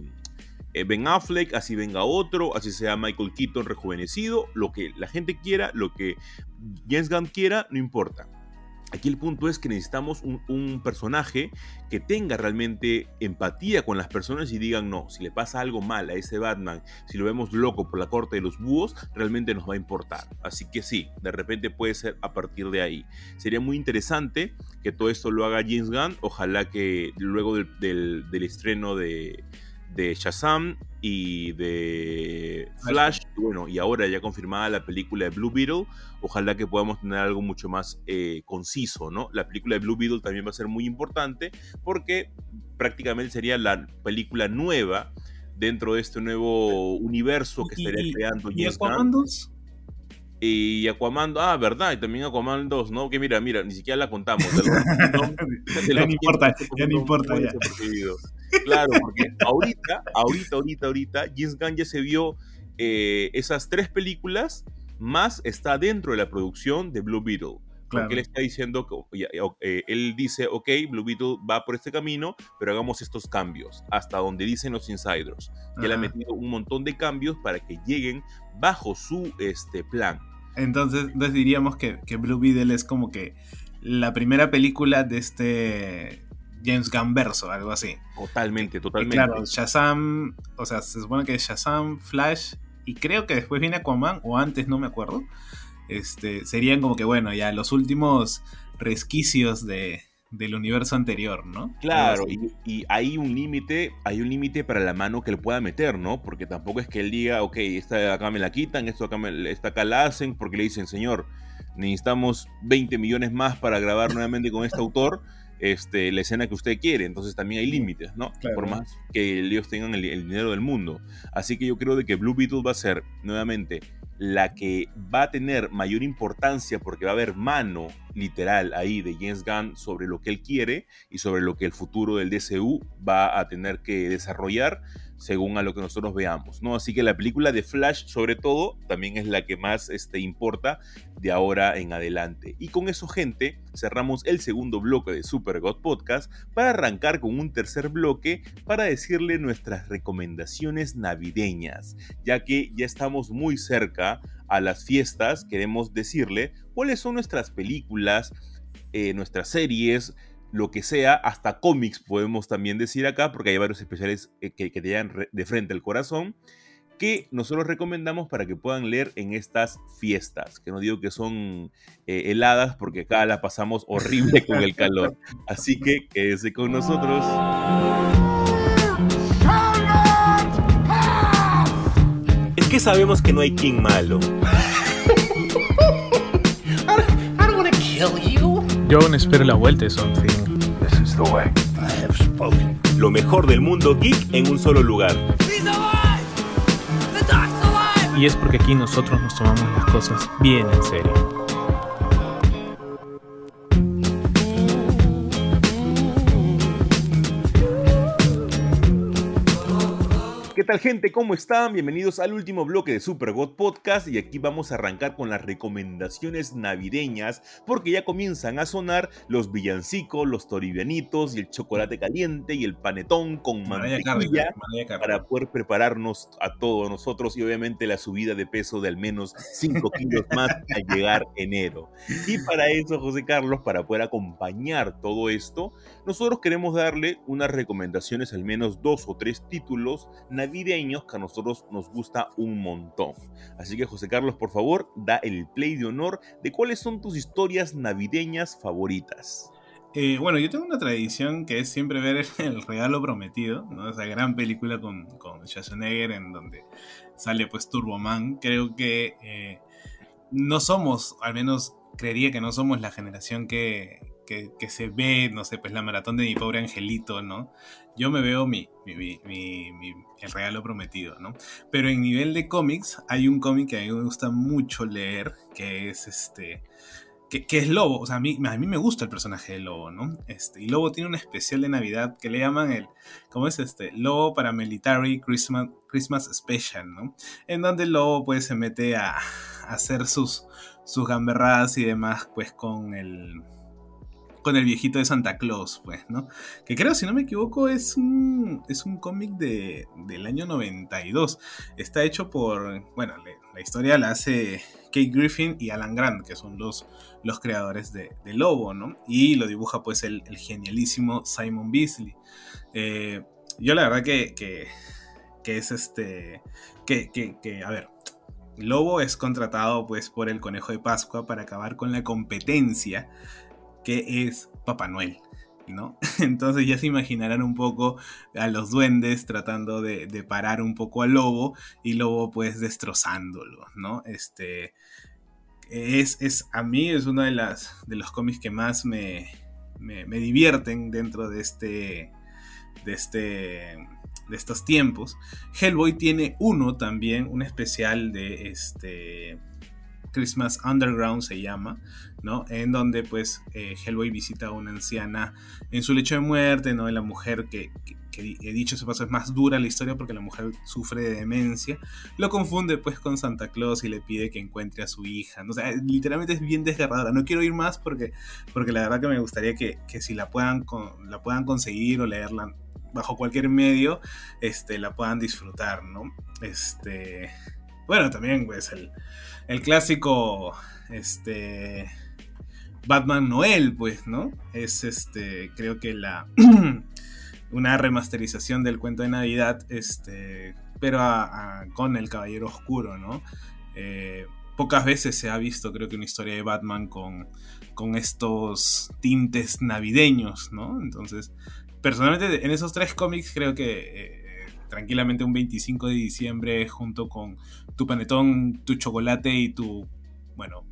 Ben Affleck, así venga otro, así sea Michael Keaton rejuvenecido, lo que la gente quiera, lo que James Gunn quiera, no importa. Aquí el punto es que necesitamos un, personaje que tenga realmente empatía con las personas y digan, no, si le pasa algo mal a ese Batman, si lo vemos loco por la corte de los búhos, realmente nos va a importar. Así que sí, de repente puede ser a partir de ahí. Sería muy interesante que todo esto lo haga James Gunn, ojalá que luego del estreno de, de Shazam y de Flash, bueno, y ahora ya confirmada la película de Blue Beetle, ojalá que podamos tener algo mucho más eh, conciso, ¿no? La película de Blue Beetle también va a ser muy importante porque prácticamente sería la película nueva dentro de este nuevo universo que estaría ¿Y, creando ¿Y Aquaman 2? Y Aquaman, ah, verdad, y también Aquaman 2, ¿no? Que mira, mira, ni siquiera la contamos. De los, de ya no importa, ya no importa. Ya. Claro, porque ahorita, ahorita, ahorita, ahorita, James Gunn ya se vio eh, esas tres películas, más está dentro de la producción de Blue Beetle. Claro. Porque él está diciendo que eh, él dice, ok, Blue Beetle va por este camino, pero hagamos estos cambios, hasta donde dicen los insiders. Que él ha metido un montón de cambios para que lleguen bajo su este, plan. Entonces, entonces diríamos que, que, Blue Beetle es como que la primera película de este James Gunn verso, algo así. Totalmente, totalmente. Y claro, Shazam, o sea, se supone que es Shazam, Flash, y creo que después viene Aquaman, o antes, no me acuerdo. Este, serían como que, bueno, ya los últimos resquicios de, del universo anterior, ¿no? Claro, y, y, hay un límite, hay un límite para la mano que él pueda meter, ¿no? Porque tampoco es que él diga, ok, esta acá me la quitan, esto acá, me, esta acá la hacen, porque le dicen, señor, necesitamos 20 millones más para grabar nuevamente con este autor. Este, la escena que usted quiere, entonces también hay límites, ¿no? Por más que ellos tengan el, el, dinero del mundo. Así que yo creo de que Blue Beetle va a ser, nuevamente, la que va a tener mayor importancia porque va a haber mano literal ahí de James Gunn sobre lo que él quiere y sobre lo que el futuro del DCU va a tener que desarrollar según a lo que nosotros veamos, ¿no? Así que la película de Flash, sobre todo, también es la que más este, importa de ahora en adelante. Y con eso, gente, cerramos el segundo bloque de Super God Podcast para arrancar con un tercer bloque para decirle nuestras recomendaciones navideñas, ya que ya estamos muy cerca a las fiestas, queremos decirle cuáles son nuestras películas, eh, nuestras series, lo que sea, hasta cómics podemos también decir acá, porque hay varios especiales eh, que, te llegan de frente al corazón, que nosotros recomendamos para que puedan leer en estas fiestas, que no digo que son eh, heladas, porque acá la pasamos horrible con el calor. Así que quédese con nosotros. Es que sabemos que no hay King malo. Yo aún espero la vuelta de Something. Lo mejor del mundo geek en un solo lugar. Y es porque aquí nosotros nos tomamos las cosas bien en serio. ¿Qué tal gente? ¿Cómo están? Bienvenidos al último bloque de Super God Podcast y aquí vamos a arrancar con las recomendaciones navideñas porque ya comienzan a sonar los villancicos, los toribianitos y el chocolate caliente y el panetón con mantequilla para poder prepararnos a todos nosotros y obviamente la subida de peso de al menos 5 kilos más al llegar enero. Y para eso, José Carlos, para poder acompañar todo esto, nosotros queremos darle unas recomendaciones, al menos dos o tres títulos navideños navideños que a nosotros nos gusta un montón. Así que José Carlos, por favor, da el play de honor de cuáles son tus historias navideñas favoritas. Eh, bueno, yo tengo una tradición que es siempre ver El Regalo Prometido, ¿no? esa gran película con, con Schwarzenegger en donde sale pues Turboman. Creo que eh, no somos, al menos creería que no somos la generación que, que, se ve, no sé, pues la maratón de mi pobre angelito, ¿no? Yo me veo mi, el regalo prometido, ¿no? Pero en nivel de cómics, hay un cómic que a mí me gusta mucho leer, que es este, que, es Lobo, o sea, a mí, a mí me gusta el personaje de Lobo, ¿no? Este, y Lobo tiene un especial de Navidad que le llaman el, ¿cómo es este? Lobo Paramilitary Christmas, Christmas Special, ¿no? En donde Lobo pues se mete a, a hacer sus, sus gamberradas y demás, pues con el con el viejito de Santa Claus, pues, ¿no? Que creo, si no me equivoco, es un, es un cómic de, del año 92. Está hecho por, bueno, la historia la hace Kate Griffin y Alan Grant, que son los, los creadores de, Lobo, ¿no? Y lo dibuja pues el, genialísimo Simon Beasley. Eh, yo la verdad que, que, que es este, que, que, que, a ver, Lobo es contratado pues por el Conejo de Pascua para acabar con la competencia que es Papá Noel. ¿no? Entonces ya se imaginarán un poco a los duendes tratando de, parar un poco al lobo y lobo pues destrozándolo, ¿no? Este es, es a mí es uno de, las, de los cómics que más me, me, me, divierten dentro de este, de este, de estos tiempos. Hellboy tiene uno también, un especial de este Christmas Underground se llama, ¿no? En donde pues eh, Hellboy visita a una anciana en su lecho de muerte, ¿no? La mujer que, he dicho ese paso es más dura la historia porque la mujer sufre de demencia, lo confunde pues con Santa Claus y le pide que encuentre a su hija, ¿no? o sea, literalmente es bien desgarradora, no quiero ir más porque, porque la verdad que me gustaría que, si la puedan, la puedan conseguir o leerla bajo cualquier medio, este, la puedan disfrutar, ¿no? Este, bueno, también pues el, el clásico, este, Batman Noel, pues, ¿no? Es este, creo que la, una remasterización del cuento de Navidad, este, pero con el Caballero Oscuro, ¿no? Eh, pocas veces se ha visto, creo que una historia de Batman con, con estos tintes navideños, ¿no? Entonces, personalmente en esos tres cómics creo que... Eh, tranquilamente un 25 de diciembre junto con tu panetón, tu chocolate y tu, bueno,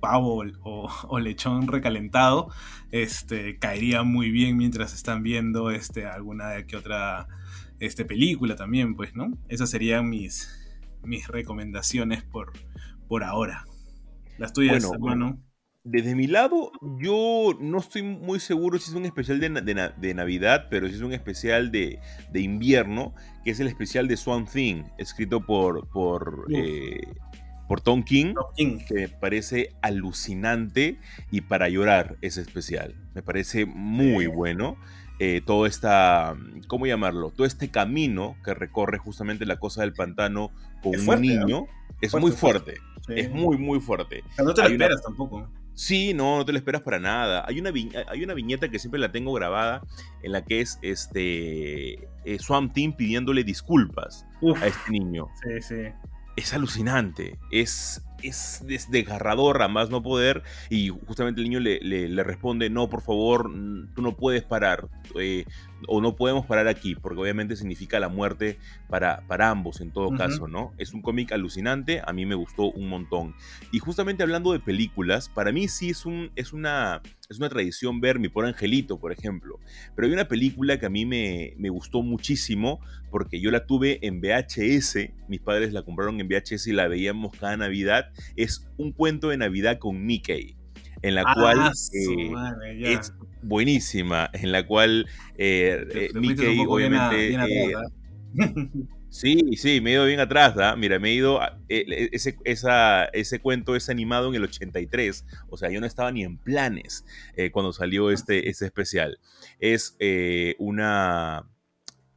pavo o, lechón recalentado, este, caería muy bien mientras están viendo este, alguna de que otra este, película también, pues, ¿no? Esas serían mis, mis recomendaciones por, por ahora. Las tuyas, hermano. Desde mi lado, yo no estoy muy seguro si es un especial de, de, Navidad, pero si es un especial de, de, invierno, que es el especial de Swan Thing, escrito por, por, eh, por Tom King, que me parece alucinante y para llorar ese especial. Me parece muy bueno. Eh, todo esta, ¿cómo llamarlo? Todo este camino que recorre justamente la cosa del pantano con un niño. Es muy fuerte. Es muy, muy fuerte. no te lo esperas tampoco. Sí, no, no te lo esperas para nada. Hay una, hay una viñeta que siempre la tengo grabada en la que es este eh, Swamp Team pidiéndole disculpas a este niño. Sí, sí. Es alucinante. Es, es desgarrador a más no poder y justamente el niño le, le, responde, no, por favor, tú no puedes parar eh, o no podemos parar aquí, porque obviamente significa la muerte para, para ambos en todo caso, ¿no? Es un cómic alucinante, a mí me gustó un montón. Y justamente hablando de películas, para mí sí es, un, es, una, es una tradición ver Mi por Angelito, por ejemplo, pero hay una película que a mí me, me gustó muchísimo porque yo la tuve en VHS, mis padres la compraron en VHS y la veíamos cada Navidad es un cuento de Navidad con Mickey, en la cual ah, eh, es buenísima, en la cual eh, eh, Mickey obviamente... Sí, sí, me he ido bien atrás, Mira, me he ido. ese, ese cuento es animado en el 83, o sea, yo no estaba ni en planes cuando salió este, este especial. Es una,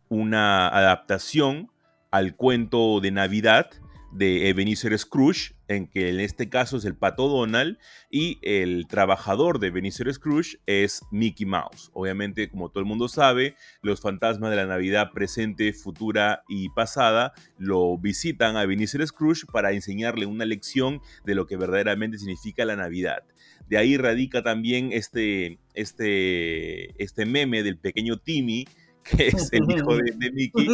una adaptación al cuento de Navidad de Ebenezer Scrooge, en que en este caso es el pato Donald, y el trabajador de Ebenezer Scrooge es Mickey Mouse. Obviamente, como todo el mundo sabe, los fantasmas de la Navidad presente, futura y pasada lo visitan a Ebenezer Scrooge para enseñarle una lección de lo que verdaderamente significa la Navidad. De ahí radica también este, este, este meme del pequeño Timmy, que es el hijo de, Mickey,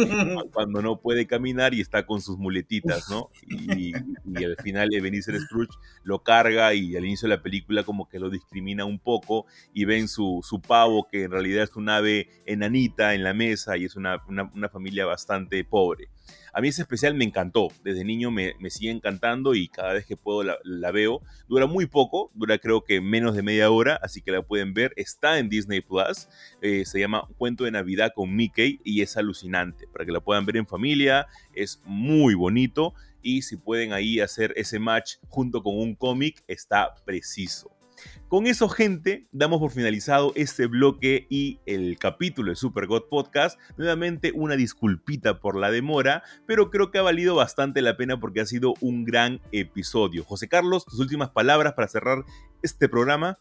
cuando no puede caminar y está con sus muletitas, ¿no? Y, al final Ebenezer Scrooge lo carga y al inicio de la película como que lo discrimina un poco y ven su, su pavo que en realidad es un ave enanita en la mesa y es una, una familia bastante pobre. A mí ese especial me encantó, desde niño me, sigue encantando y cada vez que puedo la, veo. Dura muy poco, dura creo que menos de media hora, así que la pueden ver. Está en Disney Plus, eh, se llama Cuento de Navidad con Mickey y es alucinante. Para que la puedan ver en familia, es muy bonito y si pueden ahí hacer ese match junto con un cómic, está preciso. Con eso, gente, damos por finalizado este bloque y el capítulo de Super God Podcast. Nuevamente una disculpita por la demora, pero creo que ha valido bastante la pena porque ha sido un gran episodio. José Carlos, tus últimas palabras para cerrar este programa.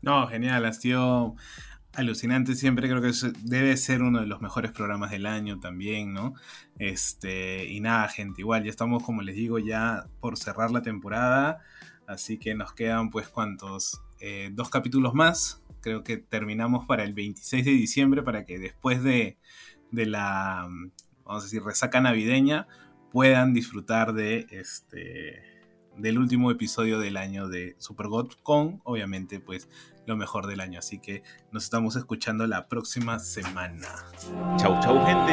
No, genial, ha sido alucinante siempre creo que debe ser uno de los mejores programas del año también no este y nada gente igual ya estamos como les digo ya por cerrar la temporada Así que nos quedan pues cuantos, eh, dos capítulos más. Creo que terminamos para el 26 de diciembre para que después de, la, vamos a decir, resaca navideña puedan disfrutar de este del último episodio del año de Super con obviamente pues lo mejor del año. Así que nos estamos escuchando la próxima semana. Chau chau gente